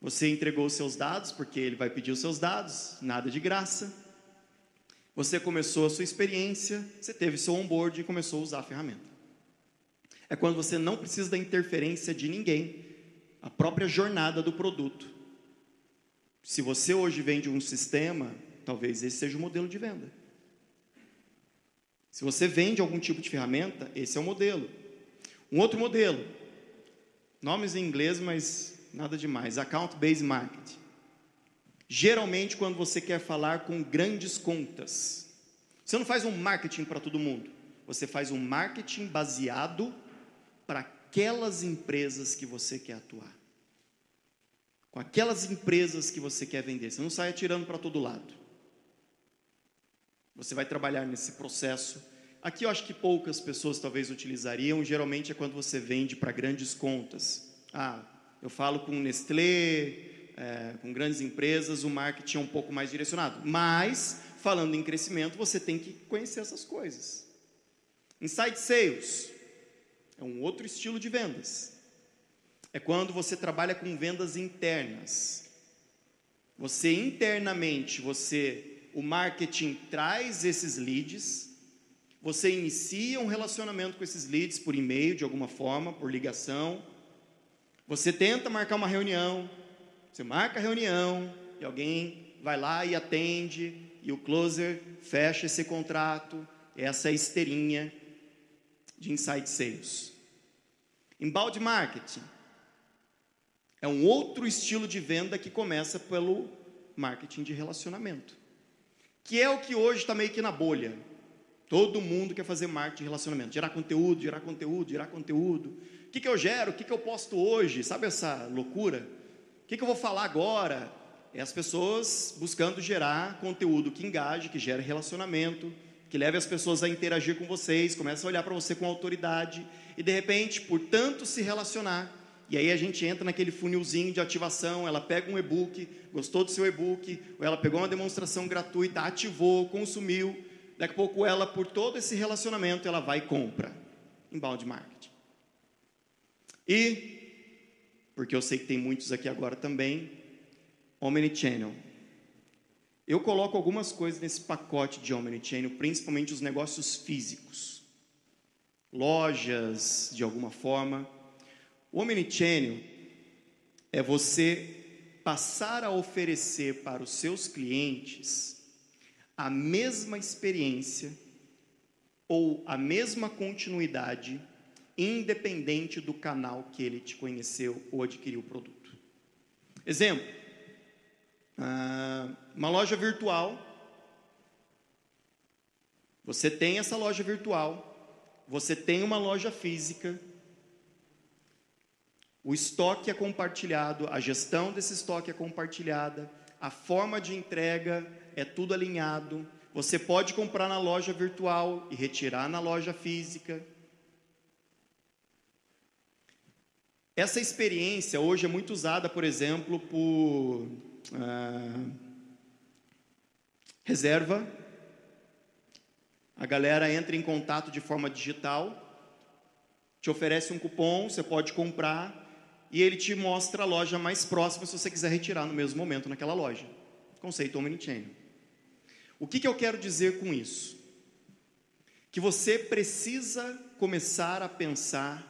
Você entregou os seus dados, porque ele vai pedir os seus dados, nada de graça. Você começou a sua experiência, você teve seu onboard e começou a usar a ferramenta é quando você não precisa da interferência de ninguém, a própria jornada do produto. Se você hoje vende um sistema, talvez esse seja o modelo de venda. Se você vende algum tipo de ferramenta, esse é o modelo. Um outro modelo, nomes em inglês, mas nada demais, Account Based Marketing. Geralmente, quando você quer falar com grandes contas, você não faz um marketing para todo mundo, você faz um marketing baseado para aquelas empresas que você quer atuar. Com aquelas empresas que você quer vender. Você não sai atirando para todo lado. Você vai trabalhar nesse processo. Aqui eu acho que poucas pessoas talvez utilizariam. Geralmente é quando você vende para grandes contas. Ah, eu falo com Nestlé, é, com grandes empresas, o marketing é um pouco mais direcionado. Mas, falando em crescimento, você tem que conhecer essas coisas. Inside Sales. É um outro estilo de vendas. É quando você trabalha com vendas internas. Você internamente, você, o marketing traz esses leads, você inicia um relacionamento com esses leads por e-mail de alguma forma, por ligação. Você tenta marcar uma reunião, você marca a reunião e alguém vai lá e atende e o closer fecha esse contrato, essa é a esteirinha de inside sales. Embalde marketing é um outro estilo de venda que começa pelo marketing de relacionamento, que é o que hoje está meio que na bolha. Todo mundo quer fazer marketing de relacionamento, gerar conteúdo, gerar conteúdo, gerar conteúdo. O que, que eu gero? O que, que eu posto hoje? Sabe essa loucura? O que, que eu vou falar agora? É as pessoas buscando gerar conteúdo que engaje, que gere relacionamento, que leve as pessoas a interagir com vocês, começa a olhar para você com autoridade e de repente, por tanto se relacionar, e aí a gente entra naquele funilzinho de ativação, ela pega um e-book, gostou do seu e-book, ou ela pegou uma demonstração gratuita, ativou, consumiu, daqui a pouco ela, por todo esse relacionamento, ela vai e compra. Inbound marketing. E, porque eu sei que tem muitos aqui agora também, Omnichannel. Eu coloco algumas coisas nesse pacote de Omnichannel, principalmente os negócios físicos. Lojas, de alguma forma. O Omnichannel é você passar a oferecer para os seus clientes a mesma experiência ou a mesma continuidade, independente do canal que ele te conheceu ou adquiriu o produto. Exemplo: ah, uma loja virtual. Você tem essa loja virtual, você tem uma loja física, o estoque é compartilhado, a gestão desse estoque é compartilhada, a forma de entrega é tudo alinhado. Você pode comprar na loja virtual e retirar na loja física. Essa experiência hoje é muito usada, por exemplo, por ah, reserva. A galera entra em contato de forma digital, te oferece um cupom, você pode comprar e ele te mostra a loja mais próxima se você quiser retirar no mesmo momento naquela loja. Conceito Omnichannel. O que, que eu quero dizer com isso? Que você precisa começar a pensar.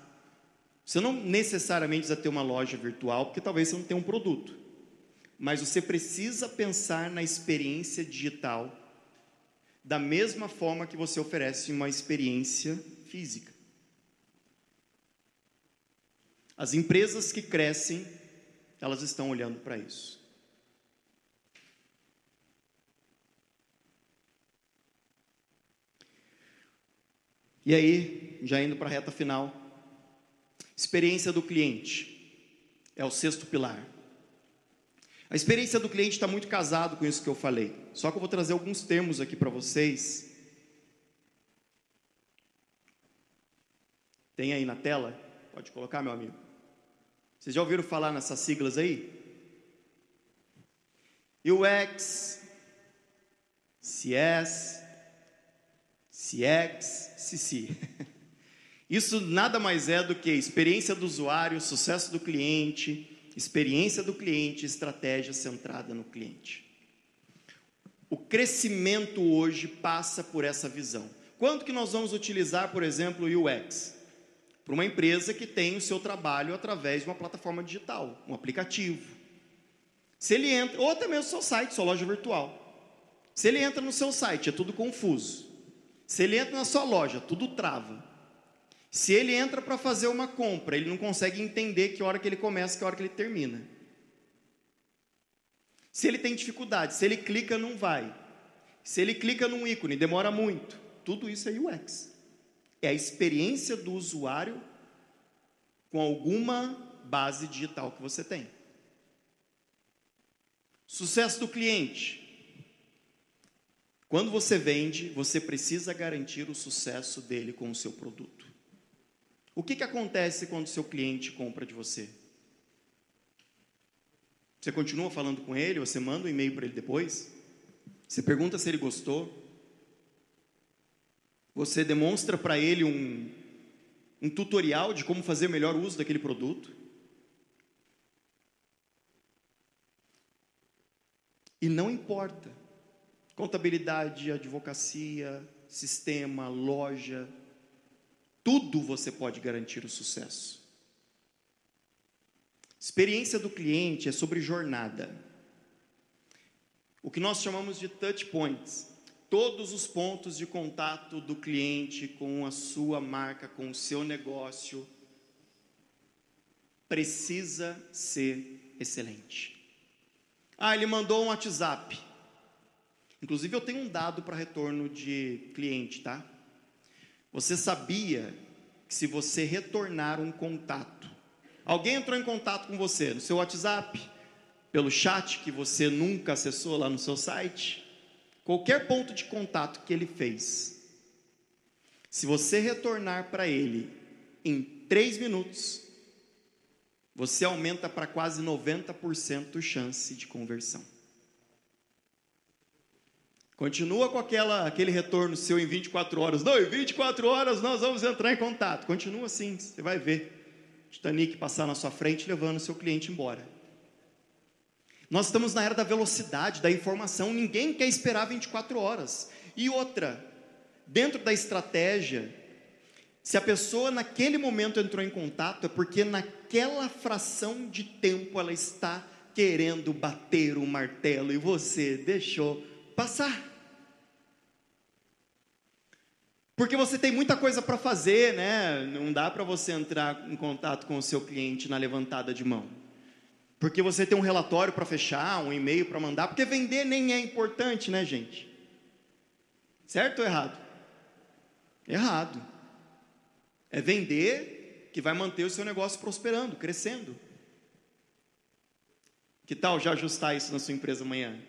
Você não necessariamente precisa ter uma loja virtual, porque talvez você não tenha um produto. Mas você precisa pensar na experiência digital da mesma forma que você oferece uma experiência física. As empresas que crescem, elas estão olhando para isso. E aí, já indo para a reta final, experiência do cliente é o sexto pilar. A experiência do cliente está muito casado com isso que eu falei. Só que eu vou trazer alguns termos aqui para vocês. Tem aí na tela? Pode colocar, meu amigo. Vocês já ouviram falar nessas siglas aí? UX, CS, CX, CC. Isso nada mais é do que experiência do usuário, sucesso do cliente, experiência do cliente, estratégia centrada no cliente. O crescimento hoje passa por essa visão. Quando que nós vamos utilizar, por exemplo, o UX? para uma empresa que tem o seu trabalho através de uma plataforma digital, um aplicativo. Se ele entra, ou até mesmo seu site, sua loja virtual. Se ele entra no seu site, é tudo confuso. Se ele entra na sua loja, tudo trava. Se ele entra para fazer uma compra, ele não consegue entender que hora que ele começa, que hora que ele termina. Se ele tem dificuldade, se ele clica, não vai. Se ele clica num ícone, demora muito. Tudo isso é UX é a experiência do usuário com alguma base digital que você tem. Sucesso do cliente. Quando você vende, você precisa garantir o sucesso dele com o seu produto. O que, que acontece quando o seu cliente compra de você? Você continua falando com ele, você manda um e-mail para ele depois? Você pergunta se ele gostou? Você demonstra para ele um, um tutorial de como fazer melhor uso daquele produto. E não importa. Contabilidade, advocacia, sistema, loja, tudo você pode garantir o sucesso. Experiência do cliente é sobre jornada. O que nós chamamos de touch points todos os pontos de contato do cliente com a sua marca, com o seu negócio, precisa ser excelente. Ah, ele mandou um WhatsApp. Inclusive, eu tenho um dado para retorno de cliente, tá? Você sabia que se você retornar um contato, alguém entrou em contato com você no seu WhatsApp, pelo chat que você nunca acessou lá no seu site, qualquer ponto de contato que ele fez, se você retornar para ele em três minutos, você aumenta para quase 90% chance de conversão. Continua com aquela, aquele retorno seu em 24 horas. Não, em 24 horas nós vamos entrar em contato. Continua assim, você vai ver Titanic passar na sua frente levando seu cliente embora. Nós estamos na era da velocidade, da informação, ninguém quer esperar 24 horas. E outra, dentro da estratégia, se a pessoa naquele momento entrou em contato, é porque naquela fração de tempo ela está querendo bater o martelo e você deixou passar. Porque você tem muita coisa para fazer, né? Não dá para você entrar em contato com o seu cliente na levantada de mão. Porque você tem um relatório para fechar, um e-mail para mandar, porque vender nem é importante, né, gente? Certo ou errado? Errado. É vender que vai manter o seu negócio prosperando, crescendo. Que tal já ajustar isso na sua empresa amanhã?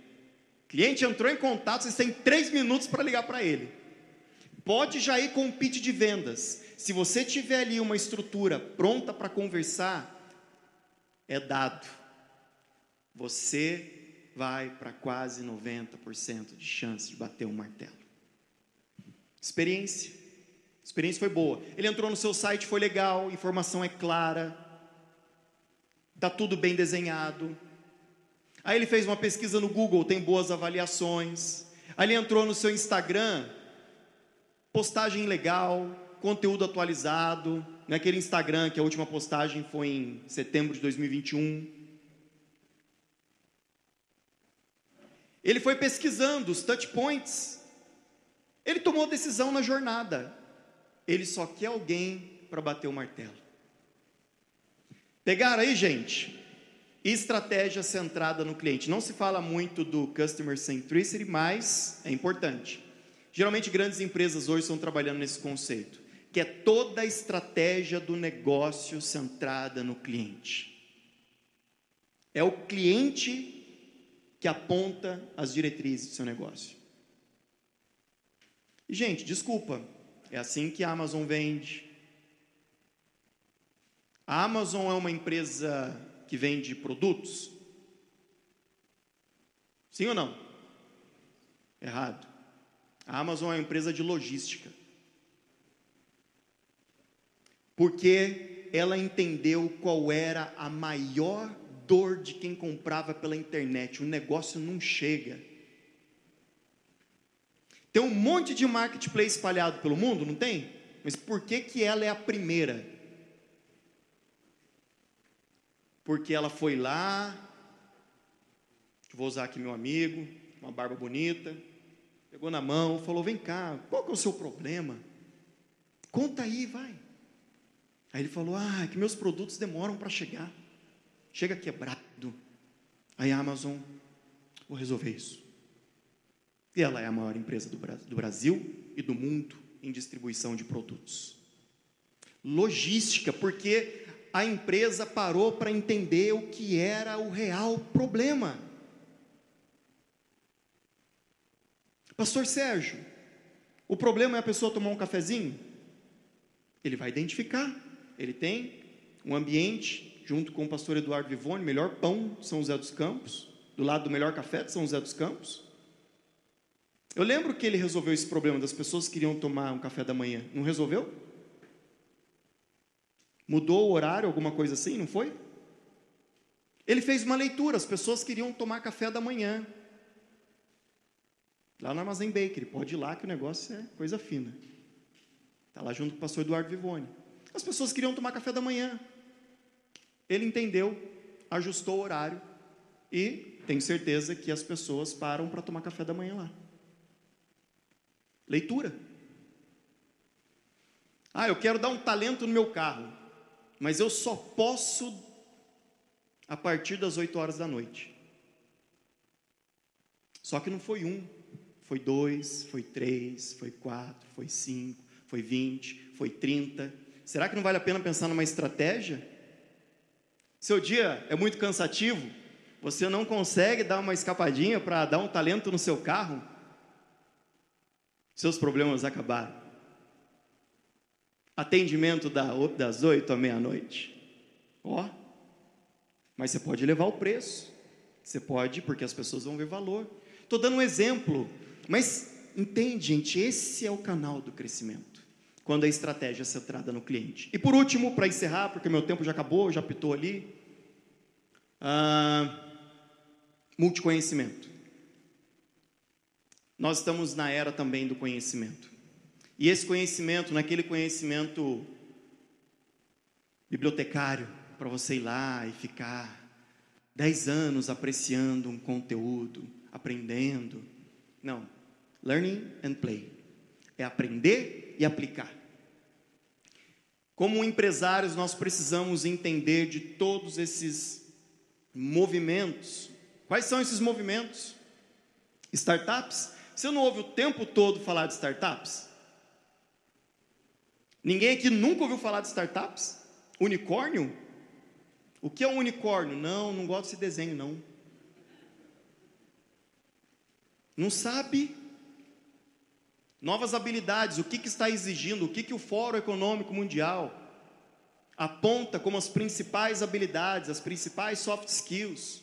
Cliente entrou em contato, vocês têm três minutos para ligar para ele. Pode já ir com um pitch de vendas. Se você tiver ali uma estrutura pronta para conversar, é dado. Você vai para quase 90% de chance de bater um martelo. Experiência. experiência foi boa. Ele entrou no seu site, foi legal, informação é clara, está tudo bem desenhado, Aí ele fez uma pesquisa no Google, tem boas avaliações. Aí ele entrou no seu Instagram, postagem legal, conteúdo atualizado. Naquele Instagram que a última postagem foi em setembro de 2021. Ele foi pesquisando os touch points. Ele tomou decisão na jornada. Ele só quer alguém para bater o martelo. Pegaram aí, gente? Estratégia centrada no cliente. Não se fala muito do customer centricity, mas é importante. Geralmente grandes empresas hoje estão trabalhando nesse conceito, que é toda a estratégia do negócio centrada no cliente. É o cliente que aponta as diretrizes do seu negócio. E gente, desculpa, é assim que a Amazon vende. A Amazon é uma empresa que vende produtos? Sim ou não? Errado. A Amazon é uma empresa de logística. Porque ela entendeu qual era a maior dor de quem comprava pela internet. O negócio não chega. Tem um monte de marketplace espalhado pelo mundo, não tem? Mas por que, que ela é a primeira? Porque ela foi lá, vou usar aqui meu amigo, uma barba bonita, pegou na mão, falou: Vem cá, qual que é o seu problema? Conta aí, vai. Aí ele falou: Ah, é que meus produtos demoram para chegar, chega quebrado. Aí a Amazon, vou resolver isso. E ela é a maior empresa do Brasil e do mundo em distribuição de produtos. Logística, porque a empresa parou para entender o que era o real problema. Pastor Sérgio, o problema é a pessoa tomar um cafezinho? Ele vai identificar. Ele tem um ambiente, junto com o pastor Eduardo Vivone, melhor pão de São José dos Campos, do lado do melhor café de São José dos Campos. Eu lembro que ele resolveu esse problema das pessoas que queriam tomar um café da manhã. Não resolveu? Mudou o horário, alguma coisa assim, não foi? Ele fez uma leitura, as pessoas queriam tomar café da manhã. Lá no Armazém Bakery, pode ir lá que o negócio é coisa fina. Está lá junto com o pastor Eduardo Vivone. As pessoas queriam tomar café da manhã. Ele entendeu, ajustou o horário e tenho certeza que as pessoas param para tomar café da manhã lá. Leitura. Ah, eu quero dar um talento no meu carro mas eu só posso a partir das 8 horas da noite. Só que não foi um, foi dois, foi três, foi quatro, foi cinco, foi vinte, foi trinta. Será que não vale a pena pensar numa estratégia? Seu dia é muito cansativo, você não consegue dar uma escapadinha para dar um talento no seu carro? Seus problemas acabaram atendimento das oito à meia-noite. Ó, mas você pode levar o preço, você pode, porque as pessoas vão ver valor. Estou dando um exemplo, mas entende, gente, esse é o canal do crescimento, quando a estratégia é centrada no cliente. E por último, para encerrar, porque meu tempo já acabou, já pitou ali, ah, multiconhecimento. Nós estamos na era também do conhecimento. E esse conhecimento, naquele conhecimento bibliotecário, para você ir lá e ficar dez anos apreciando um conteúdo, aprendendo. Não. Learning and play. É aprender e aplicar. Como empresários, nós precisamos entender de todos esses movimentos. Quais são esses movimentos? Startups? Você não ouve o tempo todo falar de startups? Ninguém aqui nunca ouviu falar de startups? Unicórnio? O que é um unicórnio? Não, não gosto desse desenho, não. Não sabe? Novas habilidades, o que, que está exigindo, o que, que o Fórum Econômico Mundial aponta como as principais habilidades, as principais soft skills.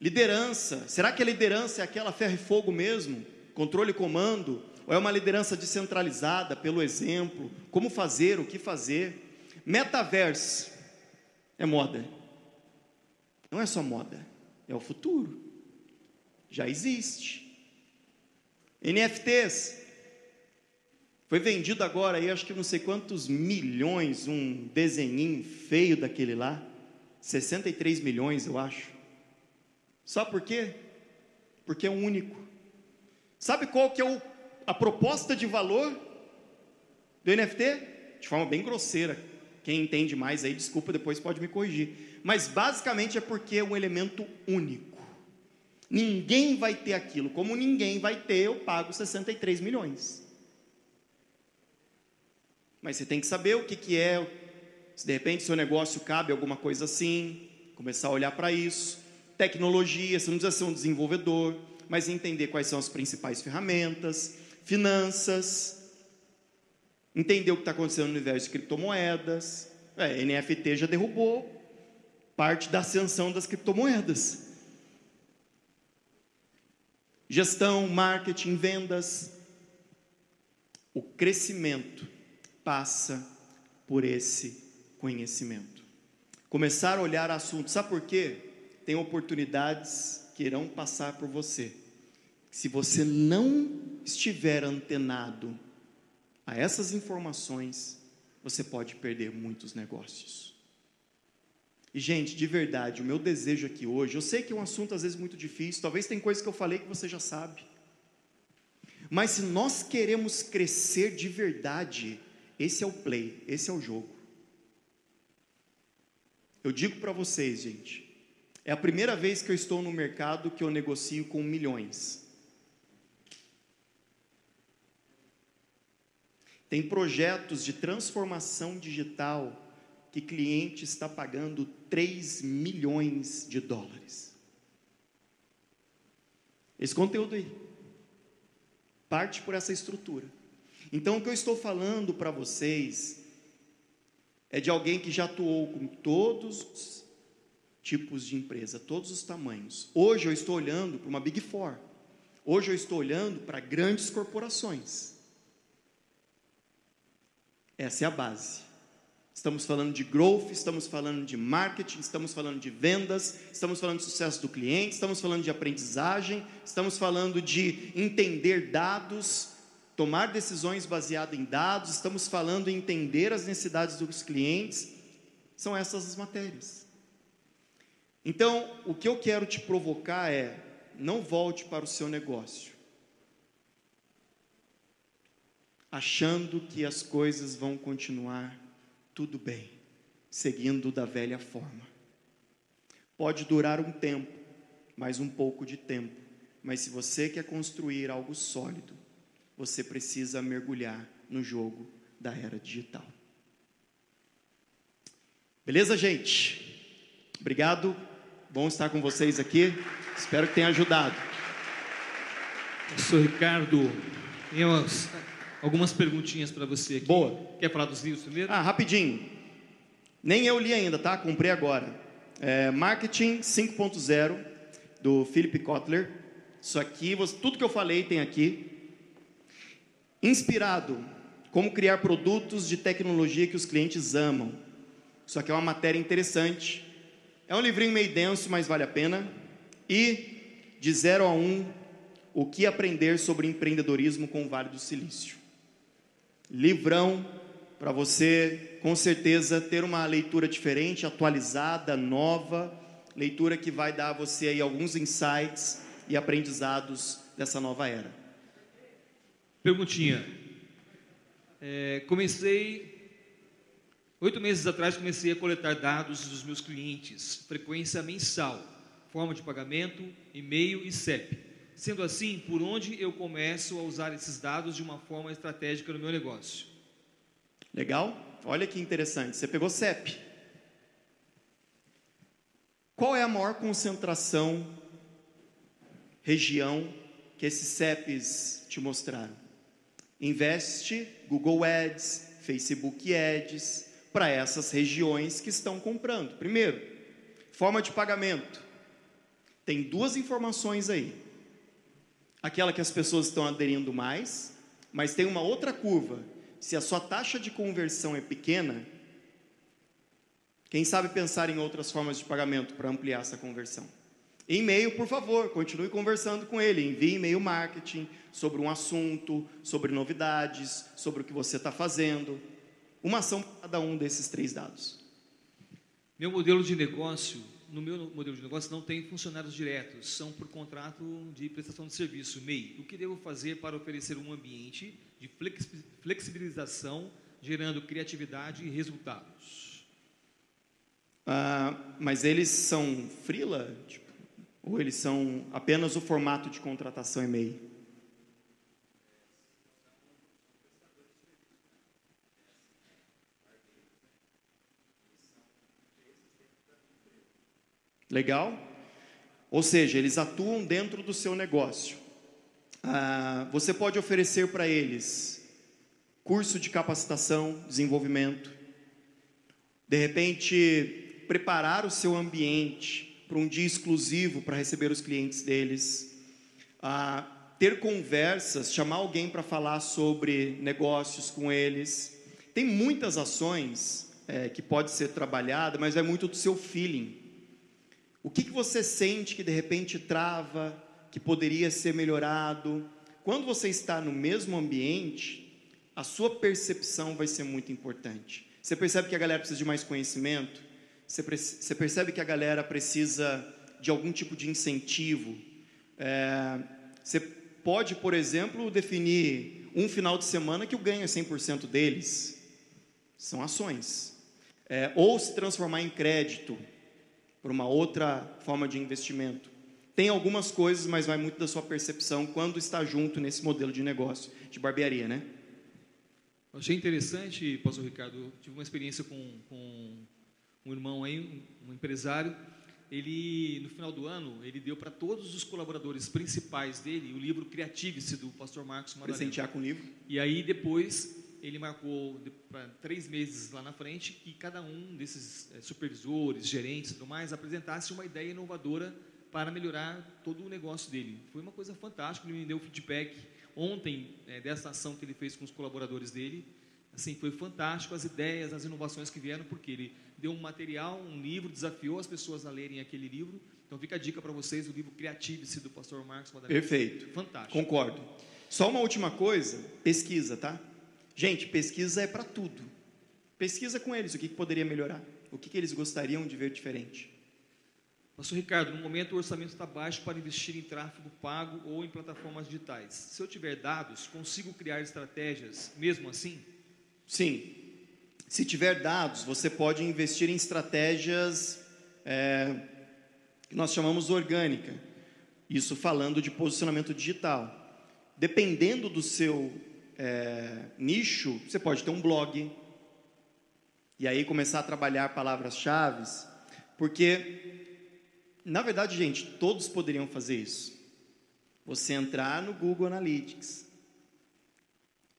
Liderança, será que a liderança é aquela ferro e fogo mesmo? Controle e comando? Ou é uma liderança descentralizada pelo exemplo? Como fazer, o que fazer? Metaverso é moda. Não é só moda, é o futuro. Já existe. NFTs. Foi vendido agora aí, acho que não sei quantos milhões, um desenhinho feio daquele lá. 63 milhões, eu acho. Sabe por quê? Porque é um único. Sabe qual que é o, a proposta de valor do NFT? De forma bem grosseira. Quem entende mais aí, desculpa, depois pode me corrigir. Mas basicamente é porque é um elemento único. Ninguém vai ter aquilo. Como ninguém vai ter, eu pago 63 milhões. Mas você tem que saber o que, que é, se de repente seu negócio cabe alguma coisa assim, começar a olhar para isso. Tecnologia, você não precisa ser um desenvolvedor, mas entender quais são as principais ferramentas, finanças, entender o que está acontecendo no universo de criptomoedas. É, NFT já derrubou parte da ascensão das criptomoedas gestão, marketing, vendas. O crescimento passa por esse conhecimento. Começar a olhar assuntos, sabe por quê? Tem oportunidades que irão passar por você. Se você não estiver antenado a essas informações, você pode perder muitos negócios. E, gente, de verdade, o meu desejo aqui hoje, eu sei que é um assunto às vezes muito difícil, talvez tem coisas que eu falei que você já sabe. Mas se nós queremos crescer de verdade, esse é o play, esse é o jogo. Eu digo para vocês, gente, é a primeira vez que eu estou no mercado que eu negocio com milhões. Tem projetos de transformação digital que cliente está pagando 3 milhões de dólares. Esse conteúdo aí parte por essa estrutura. Então, o que eu estou falando para vocês é de alguém que já atuou com todos os tipos de empresa, todos os tamanhos. Hoje eu estou olhando para uma Big Four. Hoje eu estou olhando para grandes corporações. Essa é a base. Estamos falando de growth, estamos falando de marketing, estamos falando de vendas, estamos falando de sucesso do cliente, estamos falando de aprendizagem, estamos falando de entender dados, tomar decisões baseadas em dados, estamos falando em entender as necessidades dos clientes. São essas as matérias. Então, o que eu quero te provocar é: não volte para o seu negócio, achando que as coisas vão continuar tudo bem, seguindo da velha forma. Pode durar um tempo, mais um pouco de tempo, mas se você quer construir algo sólido, você precisa mergulhar no jogo da era digital. Beleza, gente? Obrigado. Bom estar com vocês aqui. Espero que tenha ajudado. Professor Ricardo, temos algumas perguntinhas para você aqui. Boa. Quer falar dos livros primeiro? Ah, rapidinho. Nem eu li ainda, tá? Comprei agora. É, Marketing 5.0 do Philip Kotler. Isso aqui, tudo que eu falei tem aqui. Inspirado, como criar produtos de tecnologia que os clientes amam. Isso aqui é uma matéria interessante. É um livrinho meio denso, mas vale a pena. E de 0 a 1, um, o que aprender sobre empreendedorismo com o Vale do Silício livrão para você, com certeza, ter uma leitura diferente, atualizada, nova, leitura que vai dar a você aí alguns insights e aprendizados dessa nova era. Perguntinha. É, comecei Oito meses atrás comecei a coletar dados dos meus clientes, frequência mensal, forma de pagamento, e-mail e CEP. Sendo assim, por onde eu começo a usar esses dados de uma forma estratégica no meu negócio? Legal? Olha que interessante. Você pegou CEP. Qual é a maior concentração, região que esses CEPs te mostraram? Investe Google Ads, Facebook Ads, para essas regiões que estão comprando. Primeiro, forma de pagamento. Tem duas informações aí. Aquela que as pessoas estão aderindo mais, mas tem uma outra curva. Se a sua taxa de conversão é pequena, quem sabe pensar em outras formas de pagamento para ampliar essa conversão? E-mail, por favor, continue conversando com ele. Envie e-mail marketing sobre um assunto, sobre novidades, sobre o que você está fazendo. Uma ação para cada um desses três dados. Meu modelo de negócio, no meu modelo de negócio não tem funcionários diretos, são por contrato de prestação de serviço, MEI. O que devo fazer para oferecer um ambiente de flexibilização, gerando criatividade e resultados? Ah, mas eles são freela? Tipo, ou eles são apenas o formato de contratação e-mail? Legal? Ou seja, eles atuam dentro do seu negócio. Ah, você pode oferecer para eles curso de capacitação, desenvolvimento. De repente, preparar o seu ambiente para um dia exclusivo para receber os clientes deles, a ter conversas, chamar alguém para falar sobre negócios com eles. Tem muitas ações é, que pode ser trabalhada, mas é muito do seu feeling. O que, que você sente que de repente trava, que poderia ser melhorado? Quando você está no mesmo ambiente, a sua percepção vai ser muito importante. Você percebe que a galera precisa de mais conhecimento? Você percebe que a galera precisa de algum tipo de incentivo. É, você pode, por exemplo, definir um final de semana que o ganho é 100% deles. São ações. É, ou se transformar em crédito por uma outra forma de investimento. Tem algumas coisas, mas vai muito da sua percepção quando está junto nesse modelo de negócio de barbearia, né? achei interessante, pastor Ricardo, tive uma experiência com, com um irmão aí, um, empresário, ele no final do ano ele deu para todos os colaboradores principais dele o livro Creative-se do Pastor Marcos Madalena. Presentear com o livro. E aí depois ele marcou para três meses lá na frente que cada um desses é, supervisores, gerentes, e tudo mais apresentasse uma ideia inovadora para melhorar todo o negócio dele. Foi uma coisa fantástica. Ele me deu feedback ontem é, dessa ação que ele fez com os colaboradores dele. Assim, foi fantástico as ideias, as inovações que vieram, porque ele deu um material, um livro, desafiou as pessoas a lerem aquele livro. Então fica a dica para vocês, o livro Creative-se do pastor Marcos Madalena. Perfeito. Fantástico. Concordo. Só uma última coisa, pesquisa, tá? Gente, pesquisa é para tudo. Pesquisa com eles o que, que poderia melhorar, o que, que eles gostariam de ver diferente. Pastor Ricardo, no momento o orçamento está baixo para investir em tráfego pago ou em plataformas digitais. Se eu tiver dados, consigo criar estratégias mesmo assim? Sim. Se tiver dados, você pode investir em estratégias é, que nós chamamos orgânica. Isso falando de posicionamento digital. Dependendo do seu é, nicho, você pode ter um blog. E aí começar a trabalhar palavras-chave. Porque, na verdade, gente, todos poderiam fazer isso. Você entrar no Google Analytics.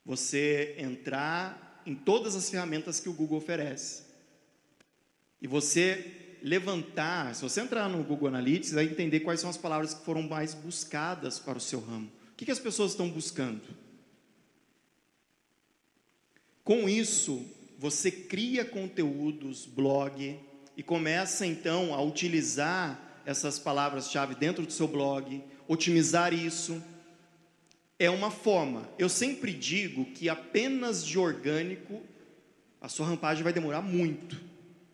Você entrar em todas as ferramentas que o Google oferece. E você levantar, se você entrar no Google Analytics, vai entender quais são as palavras que foram mais buscadas para o seu ramo. O que, que as pessoas estão buscando? Com isso, você cria conteúdos, blog, e começa então a utilizar essas palavras-chave dentro do seu blog, otimizar isso é uma forma. Eu sempre digo que apenas de orgânico a sua rampagem vai demorar muito.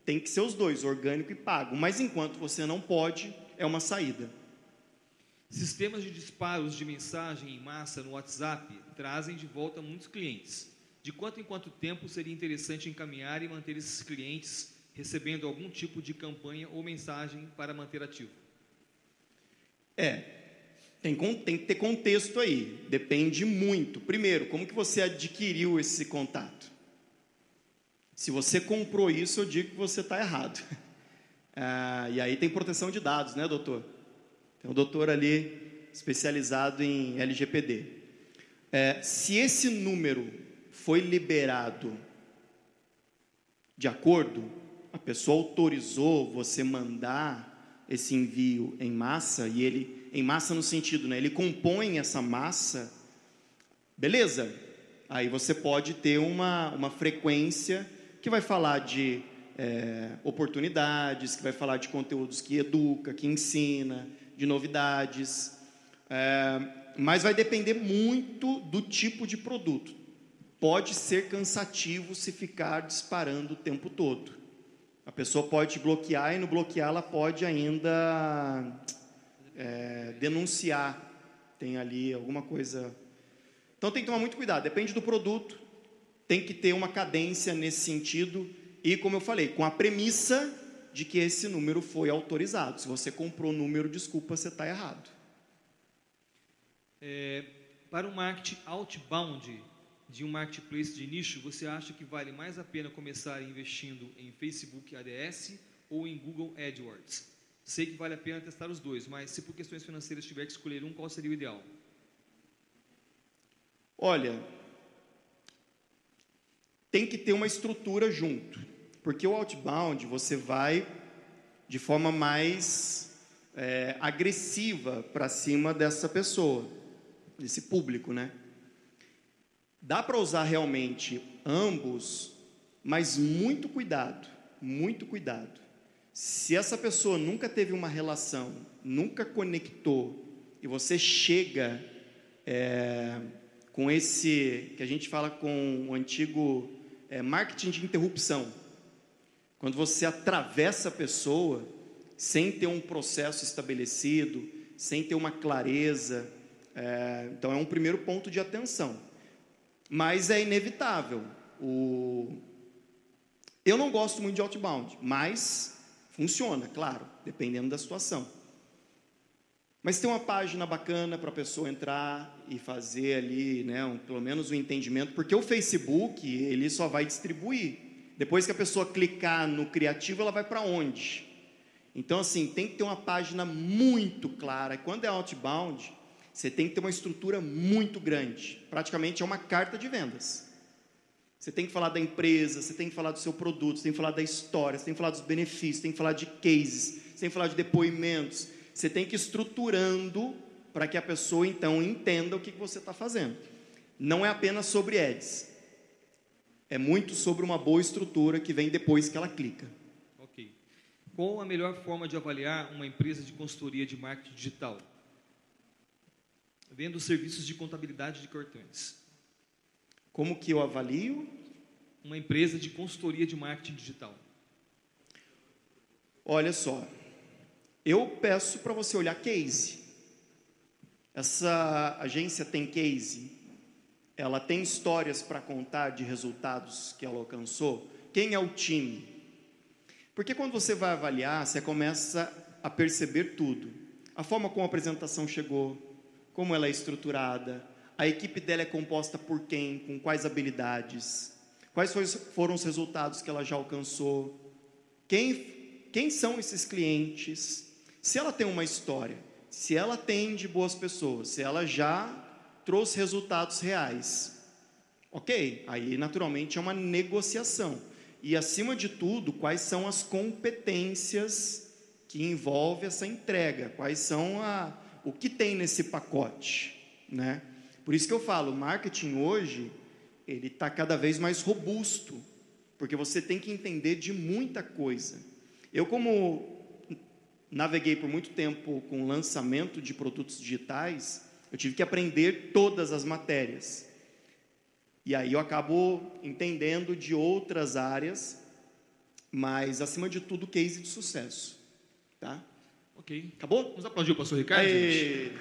Tem que ser os dois, orgânico e pago. Mas enquanto você não pode, é uma saída. Sistemas de disparos de mensagem em massa no WhatsApp trazem de volta muitos clientes. De quanto em quanto tempo seria interessante encaminhar e manter esses clientes recebendo algum tipo de campanha ou mensagem para manter ativo? É, tem, tem que ter contexto aí, depende muito. Primeiro, como que você adquiriu esse contato? Se você comprou isso, eu digo que você está errado. Ah, e aí tem proteção de dados, né, doutor? Tem um doutor ali especializado em LGPD. É, se esse número foi liberado. De acordo, a pessoa autorizou você mandar esse envio em massa, e ele, em massa no sentido, né, ele compõe essa massa, beleza, aí você pode ter uma, uma frequência que vai falar de é, oportunidades, que vai falar de conteúdos que educa, que ensina, de novidades, é, mas vai depender muito do tipo de produto. Pode ser cansativo se ficar disparando o tempo todo. A pessoa pode bloquear e no bloquear ela pode ainda é, denunciar. Tem ali alguma coisa. Então tem que tomar muito cuidado. Depende do produto, tem que ter uma cadência nesse sentido e, como eu falei, com a premissa de que esse número foi autorizado. Se você comprou o número, desculpa, você está errado. É, para o marketing outbound de um marketplace de nicho, você acha que vale mais a pena começar investindo em Facebook ADS ou em Google AdWords? Sei que vale a pena testar os dois, mas se por questões financeiras tiver que escolher um, qual seria o ideal? Olha, tem que ter uma estrutura junto. Porque o outbound você vai de forma mais é, agressiva para cima dessa pessoa, desse público, né? Dá para usar realmente ambos, mas muito cuidado, muito cuidado. Se essa pessoa nunca teve uma relação, nunca conectou, e você chega é, com esse, que a gente fala com o antigo é, marketing de interrupção. Quando você atravessa a pessoa sem ter um processo estabelecido, sem ter uma clareza, é, então é um primeiro ponto de atenção. Mas é inevitável. O... Eu não gosto muito de outbound, mas funciona, claro, dependendo da situação. Mas tem uma página bacana para a pessoa entrar e fazer ali, né, um, pelo menos um entendimento, porque o Facebook ele só vai distribuir. Depois que a pessoa clicar no criativo, ela vai para onde? Então, assim, tem que ter uma página muito clara. Quando é outbound, você tem que ter uma estrutura muito grande. Praticamente é uma carta de vendas. Você tem que falar da empresa, você tem que falar do seu produto, você tem que falar da história, você tem que falar dos benefícios, você tem que falar de cases, você tem que falar de depoimentos, você tem que ir estruturando para que a pessoa então entenda o que você está fazendo. Não é apenas sobre ads, é muito sobre uma boa estrutura que vem depois que ela clica. Ok. Qual a melhor forma de avaliar uma empresa de consultoria de marketing digital? Vendo serviços de contabilidade de cartões. Como que eu avalio? Uma empresa de consultoria de marketing digital. Olha só, eu peço para você olhar case. Essa agência tem case, ela tem histórias para contar de resultados que ela alcançou. Quem é o time? Porque quando você vai avaliar, você começa a perceber tudo. A forma como a apresentação chegou, como ela é estruturada, a equipe dela é composta por quem, com quais habilidades, quais foram os resultados que ela já alcançou, quem, quem são esses clientes, se ela tem uma história, se ela atende boas pessoas, se ela já trouxe resultados reais, ok, aí naturalmente é uma negociação. E acima de tudo, quais são as competências que envolve essa entrega? Quais são a, o que tem nesse pacote, né? Por isso que eu falo, o marketing hoje ele está cada vez mais robusto, porque você tem que entender de muita coisa. Eu como naveguei por muito tempo com lançamento de produtos digitais, eu tive que aprender todas as matérias. E aí eu acabo entendendo de outras áreas, mas acima de tudo, case de sucesso. Tá? Ok. Acabou? Vamos aplaudir o pastor Ricardo? Gente?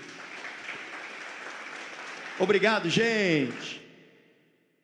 Obrigado, gente.